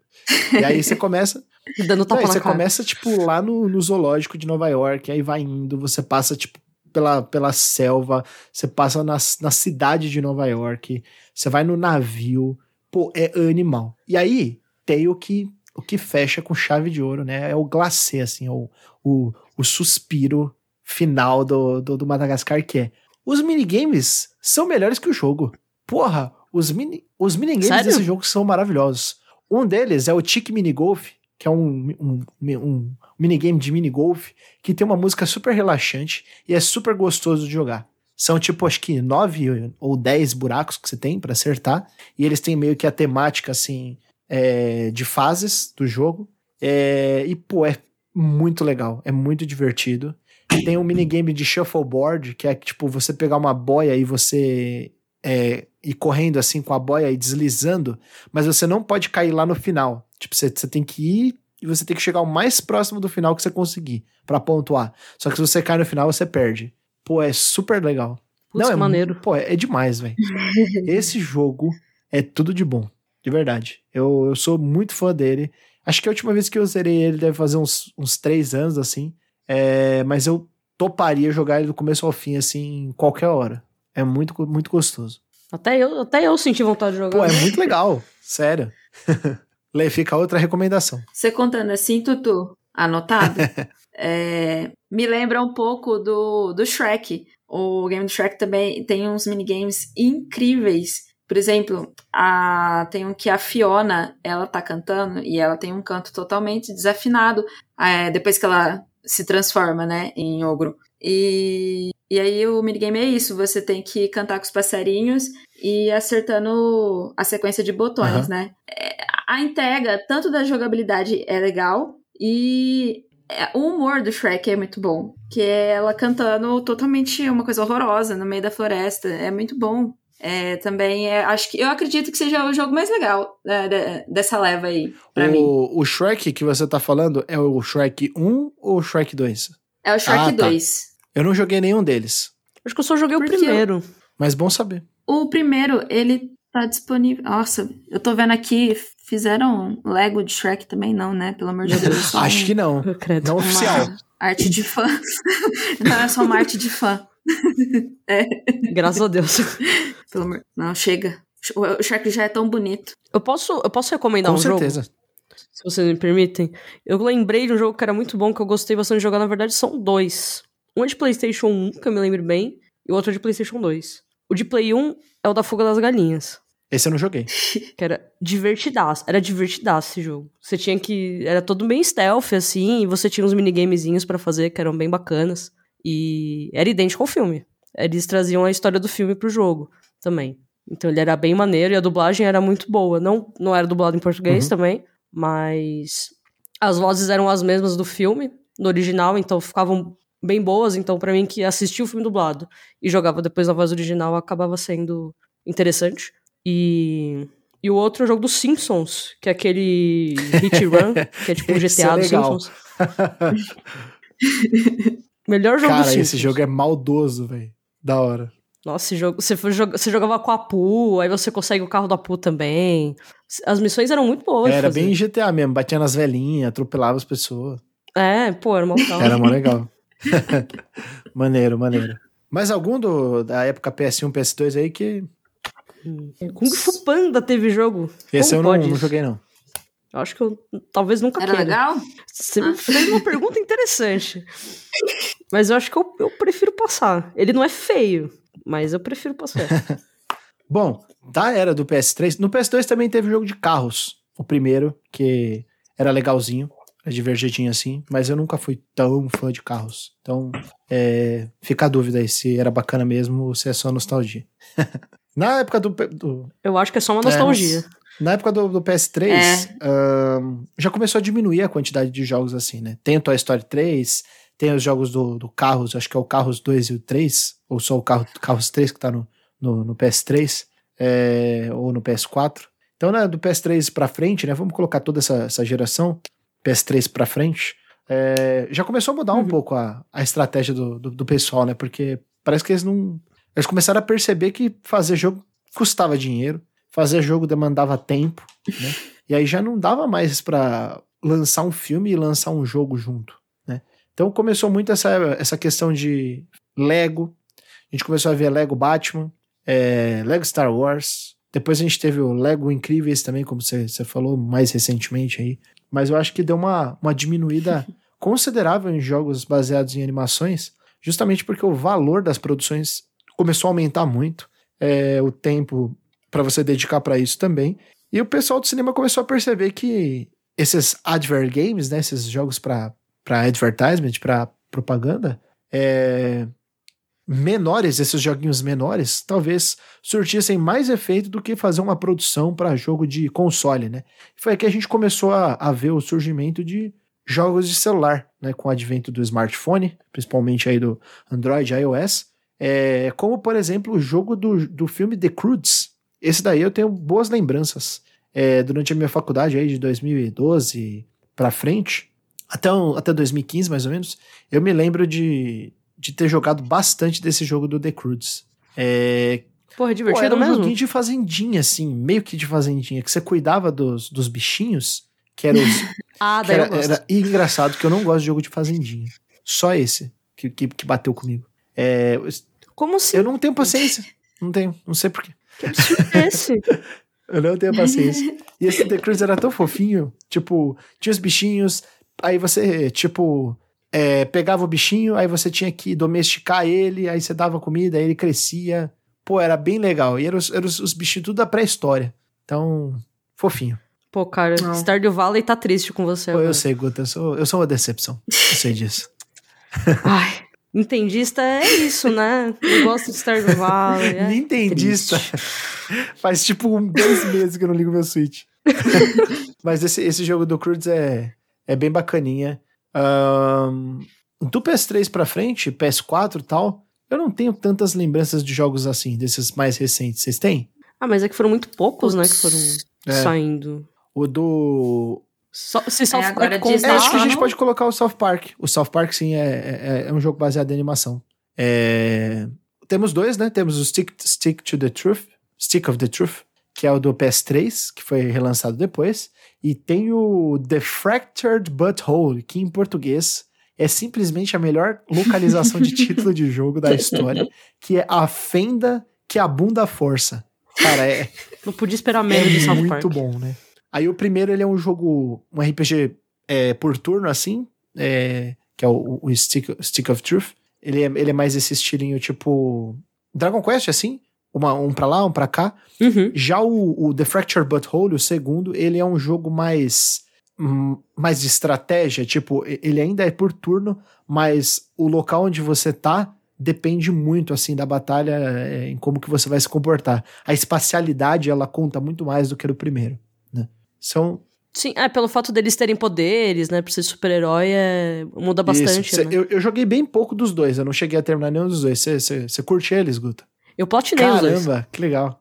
E aí você começa. Dando tapa aí você cara. começa, tipo, lá no, no zoológico de Nova York, aí vai indo, você passa, tipo, pela, pela selva, você passa na, na cidade de Nova York, você vai no navio, pô, é animal. E aí tem o que, o que fecha com chave de ouro, né? É o glacê, assim, o, o, o suspiro final do, do, do Madagascar, que é os minigames são melhores que o jogo. Porra, os, mini, os minigames Sério? desse jogo são maravilhosos. Um deles é o Tic Mini Golf, que é um, um, um minigame de mini golf que tem uma música super relaxante e é super gostoso de jogar. São tipo, acho que nove ou dez buracos que você tem para acertar. E eles têm meio que a temática, assim, é, de fases do jogo. É, e, pô, é muito legal. É muito divertido. Tem um minigame de shuffleboard, que é tipo você pegar uma boia e você é, ir correndo assim com a boia e deslizando, mas você não pode cair lá no final. Tipo, você, você tem que ir e você tem que chegar o mais próximo do final que você conseguir para pontuar. Só que se você cai no final, você perde. Pô, é super legal. Putz, não, é maneiro. Pô, é, é demais, velho. Esse jogo é tudo de bom. De verdade. Eu, eu sou muito fã dele. Acho que a última vez que eu zerei ele deve fazer uns, uns três anos, assim. É, mas eu toparia jogar ele do começo ao fim, assim, qualquer hora. É muito, muito gostoso. Até eu, até eu senti vontade de jogar. Pô, é muito legal. Sério. Lê, fica outra recomendação. Você contando assim, Tutu, anotado, é, me lembra um pouco do, do Shrek. O game do Shrek também tem uns minigames incríveis. Por exemplo, a, tem um que a Fiona, ela tá cantando e ela tem um canto totalmente desafinado é, depois que ela se transforma, né, em ogro. E, e aí o minigame é isso, você tem que cantar com os passarinhos e acertando a sequência de botões, uhum. né? É, a entrega, tanto da jogabilidade é legal e é, o humor do Shrek é muito bom. Que é ela cantando totalmente uma coisa horrorosa no meio da floresta. É muito bom. É, também é, acho que eu acredito que seja o jogo mais legal né, dessa leva aí. Pra o, mim. o Shrek que você tá falando é o Shrek 1 ou o Shrek 2? É o Shrek ah, 2. Tá. Eu não joguei nenhum deles. Acho que eu só joguei Porque o primeiro. Eu... Mas bom saber. O primeiro, ele tá disponível. Nossa, eu tô vendo aqui, fizeram Lego de Shrek também, não, né? Pelo amor de Deus. Acho que não. Não oficial. Arte de fã. não, é só uma arte de fã. é. Graças a Deus. Pelo amor... Não, chega. O Shrek já é tão bonito. Eu posso, eu posso recomendar Com um certeza. jogo? Se vocês me permitem. Eu lembrei de um jogo que era muito bom, que eu gostei bastante de jogar. Na verdade, são dois. Um é de PlayStation 1, que eu me lembro bem, e o outro é de PlayStation 2. O de Play 1 é o da Fuga das Galinhas. Esse eu não joguei. Que era divertidaço. Era divertidaço esse jogo. Você tinha que. Era todo bem stealth, assim, e você tinha uns minigamezinhos para fazer que eram bem bacanas. E era idêntico ao filme. Eles traziam a história do filme pro jogo também. Então ele era bem maneiro e a dublagem era muito boa. Não, não era dublado em português uhum. também, mas as vozes eram as mesmas do filme, no original, então ficavam bem boas. Então, para mim, que assistia o filme dublado e jogava depois na voz original, acabava sendo interessante. E, e o outro é o jogo dos Simpsons, que é aquele Hit Run, que é tipo o GTA é dos Simpsons. Melhor jogo Cara, dos Simpsons. esse jogo é maldoso, velho. Da hora. Nossa, esse jogo, você, foi, você jogava com a Apu, aí você consegue o carro da Apu também. As missões eram muito boas. Era bem GTA mesmo, batia nas velhinhas, atropelava as pessoas. É, pô, era legal. Era mó legal. maneiro, maneiro. Mais algum do, da época PS1, PS2 aí que. Kung Fu Panda teve jogo. Esse Como eu não, não joguei, não. Eu acho que eu talvez nunca Era queira. legal? Você me fez uma pergunta interessante. Mas eu acho que eu, eu prefiro passar. Ele não é feio, mas eu prefiro passar. Bom, da era do PS3, no PS2 também teve jogo de carros. O primeiro, que era legalzinho, era divertidinho assim, mas eu nunca fui tão fã de carros. Então, é, fica a dúvida aí se era bacana mesmo ou se é só nostalgia. Na época do, do- Eu acho que é só uma nostalgia. na época do, do PS3, É. ahn, já começou a diminuir a quantidade de jogos assim, né? Tem o Toy Story 3, tem os jogos do, do Carros, acho que é o Carros 2 e o 3, ou só o Carro, Carros 3 que tá no, no, no PS3, é, ou no PS4. Então, né, do PS3 pra frente, né? Vamos colocar toda essa, essa geração, PS3 pra frente, é, já começou a mudar um Uhum. pouco a, a estratégia do, do, do pessoal, né? Porque parece que eles não. Eles começaram a perceber que fazer jogo custava dinheiro, fazer jogo demandava tempo, né? E aí já não dava mais pra lançar um filme e lançar um jogo junto? Então começou muito essa, essa questão de Lego. A gente começou a ver Lego Batman, é, Lego Star Wars. Depois a gente teve o Lego Incríveis também, como você falou mais recentemente aí. Mas eu acho que deu uma, uma diminuída considerável em jogos baseados em animações, justamente porque o valor das produções começou a aumentar muito, é, o tempo para você dedicar para isso também. E o pessoal do cinema começou a perceber que esses advert games, né, esses jogos para advertisement, para propaganda, é, menores, esses joguinhos menores, talvez surtissem mais efeito do que fazer uma produção para jogo de console, né? Foi aí que a gente começou a, a ver o surgimento de jogos de celular, né? Com o advento do smartphone, principalmente aí do Android iOS, é, como, por exemplo, o jogo do, do filme The Croods. Esse daí eu tenho boas lembranças. É, durante a minha faculdade aí de 2012 para frente, até, um- até 2015 mais ou menos, eu me lembro de, de ter jogado bastante desse jogo do The Croods. É, Porra, é pô, divertido era um mesmo. joguinho de fazendinha, assim, meio que de fazendinha, que você cuidava dos, dos bichinhos, que eram os, Ah, daí era, era engraçado que eu não gosto de jogo de fazendinha. Só esse que, que, que bateu comigo. É, Como assim? eu não tenho paciência. Não tenho, não sei porquê. Que absurdo é esse? Eu não tenho paciência. E esse The Cruise era tão fofinho. Tipo, tinha os bichinhos, aí você, tipo, é, pegava o bichinho, aí você tinha que domesticar ele, aí você dava comida, aí ele crescia. Pô, era bem legal. E eram os, eram os, os bichinhos tudo da pré-história. Então, fofinho. Pô, cara, Não. Stardew Valley tá triste com você Pô, agora. eu sei, Guta, eu sou, eu sou uma decepção. Eu sei disso. Ai, Nintendista é isso, né? Eu gosto de Stardew Valley. É Nintendista. triste. Faz tipo um, dois meses que eu não ligo meu Switch. Mas esse, esse jogo do Croods é, é bem bacaninha. Ahn, do PS3 pra frente, PS4 e tal, eu não tenho tantas lembranças de jogos assim, desses mais recentes. Vocês têm? Ah, mas é que foram muito poucos, né, que foram É. saindo. O do. Só, se South É, agora Park Disney É, contar... acho que a gente pode colocar o South Park. O South Park, sim, é, é, é um jogo baseado em animação. É, Temos dois, né? Temos o Stick, Stick to the Truth, Stick of the Truth, que é o do PS3, que foi relançado depois. E tem o The Fractured Butthole, que em português é simplesmente a melhor localização de título de jogo da história, que é a fenda que abunda a força. Cara, é, Não podia esperar menos de é South muito Park. bom, né? Aí o primeiro, ele é um jogo, um RPG é, por turno, assim, é, que é o, o Stick, Stick of Truth. Ele é, ele é mais esse estilinho, tipo, Dragon Quest, assim, uma, um pra lá, um pra cá. Uhum. Já o, o The Fractured Butthole, o segundo, ele é um jogo mais, hum, mais de estratégia, tipo, ele ainda é por turno, mas o local onde você tá depende muito, assim, da batalha, é, em como que você vai se comportar. A espacialidade, ela conta muito mais do que no primeiro, né? São... Sim, é, pelo fato deles terem poderes, né, por ser super-herói, é... muda bastante, Isso. Cê- né? eu, eu joguei bem pouco dos dois, eu não cheguei a terminar nenhum dos dois. Você curte eles, Guta? Eu platinei os dois. Caramba, que legal.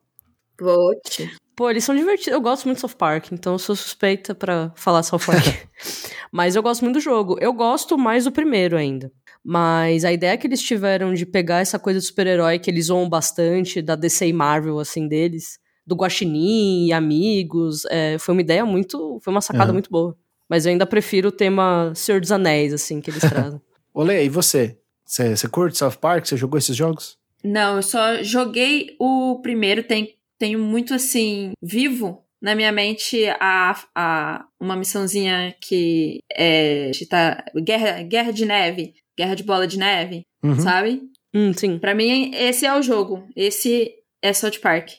Vote. Pô, eles são divertidos. Eu gosto muito de South Park, então eu sou suspeita pra falar South Park. Mas eu gosto muito do jogo. Eu gosto mais do primeiro ainda. Mas a ideia que eles tiveram de pegar essa coisa de super-herói que eles zoam bastante, da DC e Marvel, assim, deles, do Guaxinim e amigos. É, foi uma ideia muito. Foi uma sacada É. muito boa. Mas eu ainda prefiro o tema Senhor dos Anéis, assim, que eles trazem. Olê, e você? Você você curte South Park? Você jogou esses jogos? Não, eu só joguei o primeiro, tem, tenho muito assim, vivo na minha mente a, a, uma missãozinha que é de tá, guerra, guerra de neve, guerra de bola de neve, Uhum. sabe? hum, sim. Pra mim, esse é o jogo. Esse é South Park.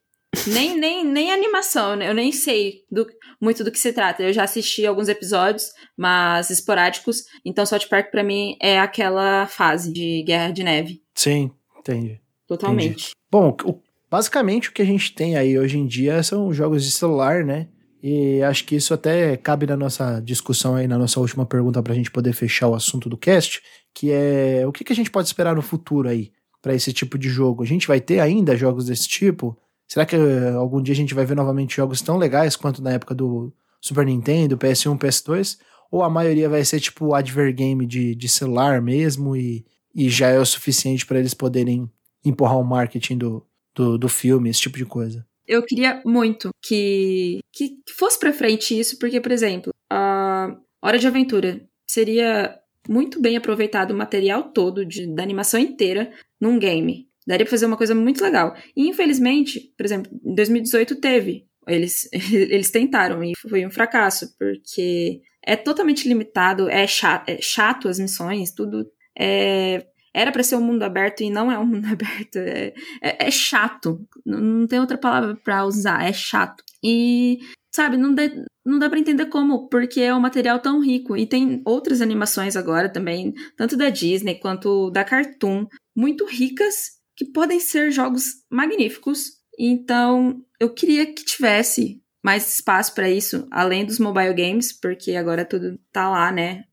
nem, nem, nem animação, né? Eu nem sei do- muito do que se trata. Eu já assisti alguns episódios, mas esporádicos. Então, South Park pra mim é aquela fase de Guerra de Neve. Sim, entendi. Totalmente. Bom, o- basicamente o que a gente tem aí hoje em dia são jogos de celular, né? E acho que isso até cabe na nossa discussão aí, na nossa última pergunta pra gente poder fechar o assunto do cast, que é o que, que a gente pode esperar no futuro aí pra esse tipo de jogo? A gente vai ter ainda jogos desse tipo? Será que eh, algum dia a gente vai ver novamente jogos tão legais quanto na época do Super Nintendo, PS1, PS2? Ou a maioria vai ser tipo advergame de, de celular mesmo e, e já é o suficiente pra eles poderem empurrar o marketing do, do, do filme, esse tipo de coisa. Eu queria muito que, que, que fosse pra frente isso, porque, por exemplo, a Hora de Aventura seria muito bem aproveitado o material todo de, da animação inteira num game. Daria pra fazer uma coisa muito legal. E, infelizmente, por exemplo, em 2018 teve. Eles, eles tentaram e foi um fracasso, porque é totalmente limitado, é chato, é chato as missões, tudo. É, era pra ser um mundo aberto e não é um mundo aberto. É, é, é chato. Não, tem outra palavra pra usar. É chato. E, sabe, não, dá não dá pra entender como, porque é um material tão rico. E tem outras animações agora também, tanto da Disney quanto da Cartoon, muito ricas, que podem ser jogos magníficos. Então, eu queria que tivesse mais espaço pra isso, além dos mobile games, porque agora tudo tá lá, né?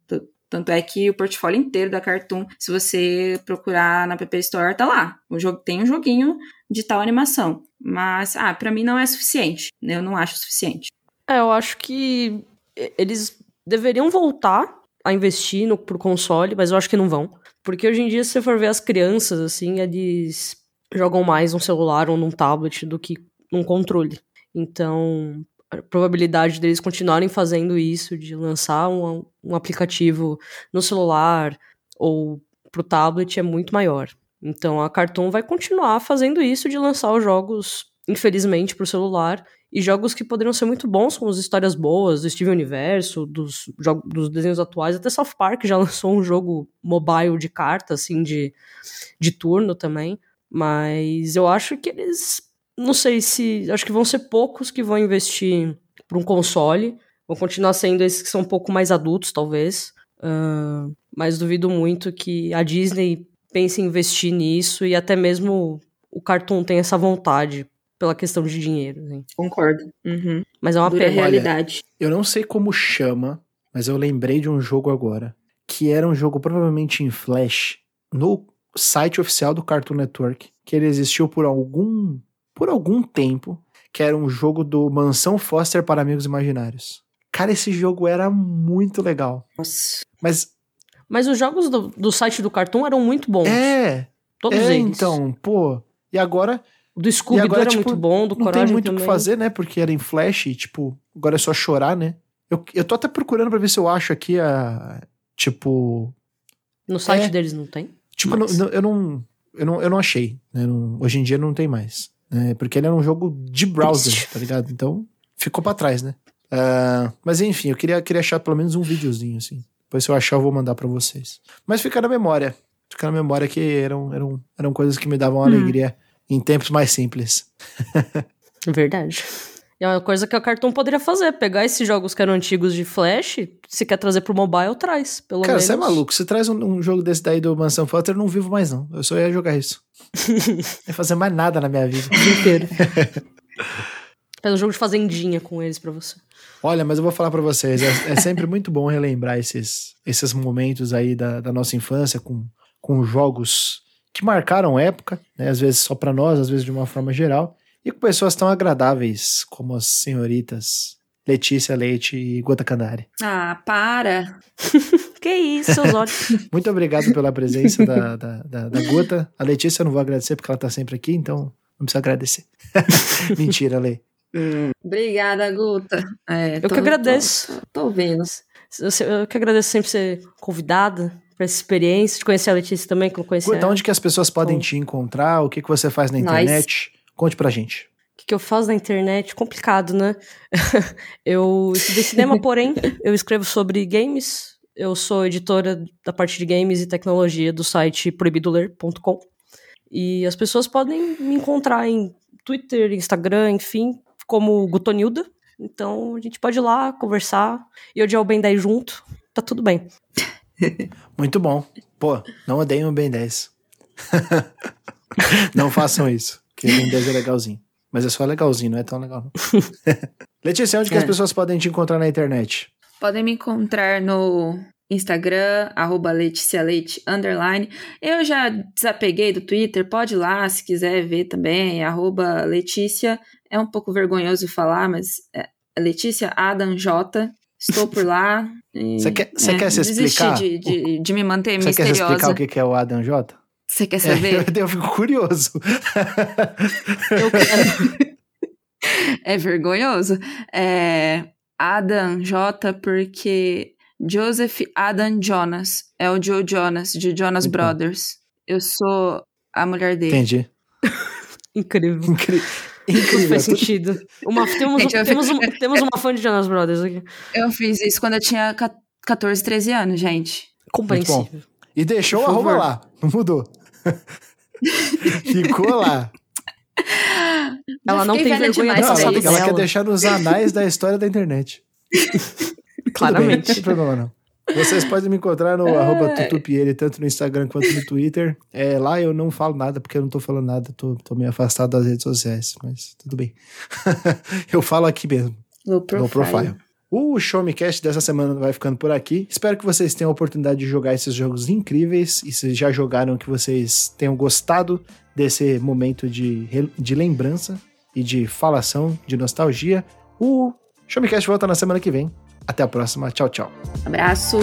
Tanto é que o portfólio inteiro da Cartoon, se você procurar na App Store, tá lá. O jogo tem um joguinho de tal animação. Mas, ah, pra mim não é suficiente. né? Eu não acho suficiente. É, eu acho que eles deveriam voltar a investir no, pro console, mas eu acho que não vão. Porque hoje em dia, se você for ver as crianças, assim, eles jogam mais num celular ou num tablet do que num controle. Então, a probabilidade deles continuarem fazendo isso, de lançar um, um aplicativo no celular ou pro tablet, é muito maior. Então, a Cartoon vai continuar fazendo isso de lançar os jogos, infelizmente, pro celular e jogos que poderiam ser muito bons, como as histórias boas do Steven Universo, dos, dos desenhos atuais. Até South Park já lançou um jogo mobile de carta, assim, de, de turno também. Mas eu acho que eles. Não sei se. Acho que vão ser poucos que vão investir para um console. Vão continuar sendo esses que são um pouco mais adultos, talvez. Ah, mas duvido muito que a Disney pense em investir nisso e até mesmo o Cartoon tem essa vontade pela questão de dinheiro. assim. Concordo. Uhum. Mas é uma Dura pena. realidade. Eu não sei como chama, mas eu lembrei de um jogo agora, que era um jogo provavelmente em Flash, no site oficial do Cartoon Network, que ele existiu por algum por algum tempo, que era um jogo do Mansão Foster para Amigos Imaginários. Cara, esse jogo era muito legal. Nossa. Mas Mas os jogos do, do site do Cartoon eram muito bons. é, todos é eles. então, pô. E agora O do Scooby agora, era tipo, muito bom, do não Coragem tem muito o que fazer, né? Porque era em Flash e, tipo, agora é só chorar, né? Eu, eu tô até procurando pra ver se eu acho aqui a. Tipo. No site É. deles não tem? Tipo, Mas- não- não- eu, não, eu não. Eu não achei. né? Não- hoje em dia não tem mais. Né? Porque ele era um jogo de browser, tá ligado? Então ficou pra trás, né? Ah, mas enfim, eu queria, queria achar pelo menos um videozinho, assim. Depois se eu achar, eu vou mandar pra vocês. Mas fica na memória. Fica na memória que eram, eram, eram coisas que me davam alegria em tempos mais simples. Verdade. E é uma coisa que a Cartoon poderia fazer, pegar esses jogos que eram antigos de Flash, se quer trazer pro mobile, traz, pelo Cara, menos. você é maluco. Se traz um, um jogo desse daí do Mansão Foster, eu não vivo mais, não. Eu só ia jogar isso. não ia fazer mais nada na minha vida. O dia inteiro. Faz um jogo de fazendinha com eles pra você. Olha, mas eu vou falar pra vocês, é, é sempre muito bom relembrar esses, esses momentos aí da, da nossa infância com, com jogos que marcaram época, né? Às vezes só pra nós, às vezes de uma forma geral, e com pessoas tão agradáveis como as senhoritas Letícia Leite e Gota Candari. Ah, para. Que isso, seus olhos. Muito obrigado pela presença da, da, da, da Gota. A Letícia eu não vou agradecer porque ela tá sempre aqui, então Não precisa agradecer. Mentira, Lê. Hum, obrigada, Guta. É, eu tô, que agradeço. Tô, tô, ouvindo. Eu, que agradeço sempre ser convidada para essa experiência, de conhecer a Letícia também, que eu conheci. Guta, onde que as pessoas podem te encontrar? O que, que você faz na internet? Nice. Conte pra gente. O que, que eu faço na internet? Complicado, né? eu estudei cinema, porém, eu escrevo sobre games. Eu sou editora da parte de games e tecnologia do site proibidoler.com. E as pessoas podem me encontrar em Twitter, Instagram, enfim, como Gutonilda. Então a gente pode ir lá conversar e odiar o Ben 10 junto. Tá tudo bem. Muito bom. Pô, não odeiem o Ben 10. não façam isso, porque o 10 é legalzinho. Mas é só legalzinho, não é tão legal. Letícia, onde é. que as é. pessoas podem te encontrar na internet? Podem me encontrar no Instagram, arroba Letícia Leite, underline. Eu já desapeguei do Twitter, pode ir lá se quiser ver também, arroba Letícia. É um pouco vergonhoso falar, mas é Letícia Adam J. Estou por lá. Você quer, é, quer se explicar? de, de, de me manter Cê misteriosa. Você quer explicar o que é o Adam J? Você quer saber? É, eu, eu fico curioso. eu quero. é vergonhoso. É Adam J, porque Joseph Adam Jonas. É o Joe Jonas, de Jonas Muito Brothers. Eu sou a mulher dele. Entendi. Incrível. Incrível. Incrível. Faz sentido. Uma, temos, Gente, temos, fiz... uma, temos uma fã de Jonas Brothers aqui. Eu fiz isso quando eu tinha 14, 13 anos, gente. Compreensível. E deixou a arroba lá. Não mudou. Ficou lá. Ela não tem vergonha do passado Ela quer deixar nos anais da história da internet. Claramente. não tem problema não. Vocês podem me encontrar no arroba tutupiere, tanto no Instagram quanto no Twitter. É, lá eu não falo nada, porque eu não tô falando nada, tô, tô meio afastado das redes sociais, mas tudo bem. eu falo aqui mesmo. No profile. No profile. O Show Me Cast dessa semana vai ficando por aqui. Espero que vocês tenham a oportunidade de jogar esses jogos incríveis. E se já jogaram, que vocês tenham gostado desse momento de, de lembrança e de falação, de nostalgia. O Show Me Cast volta na semana que vem. Até a próxima. Tchau, tchau. Abraço.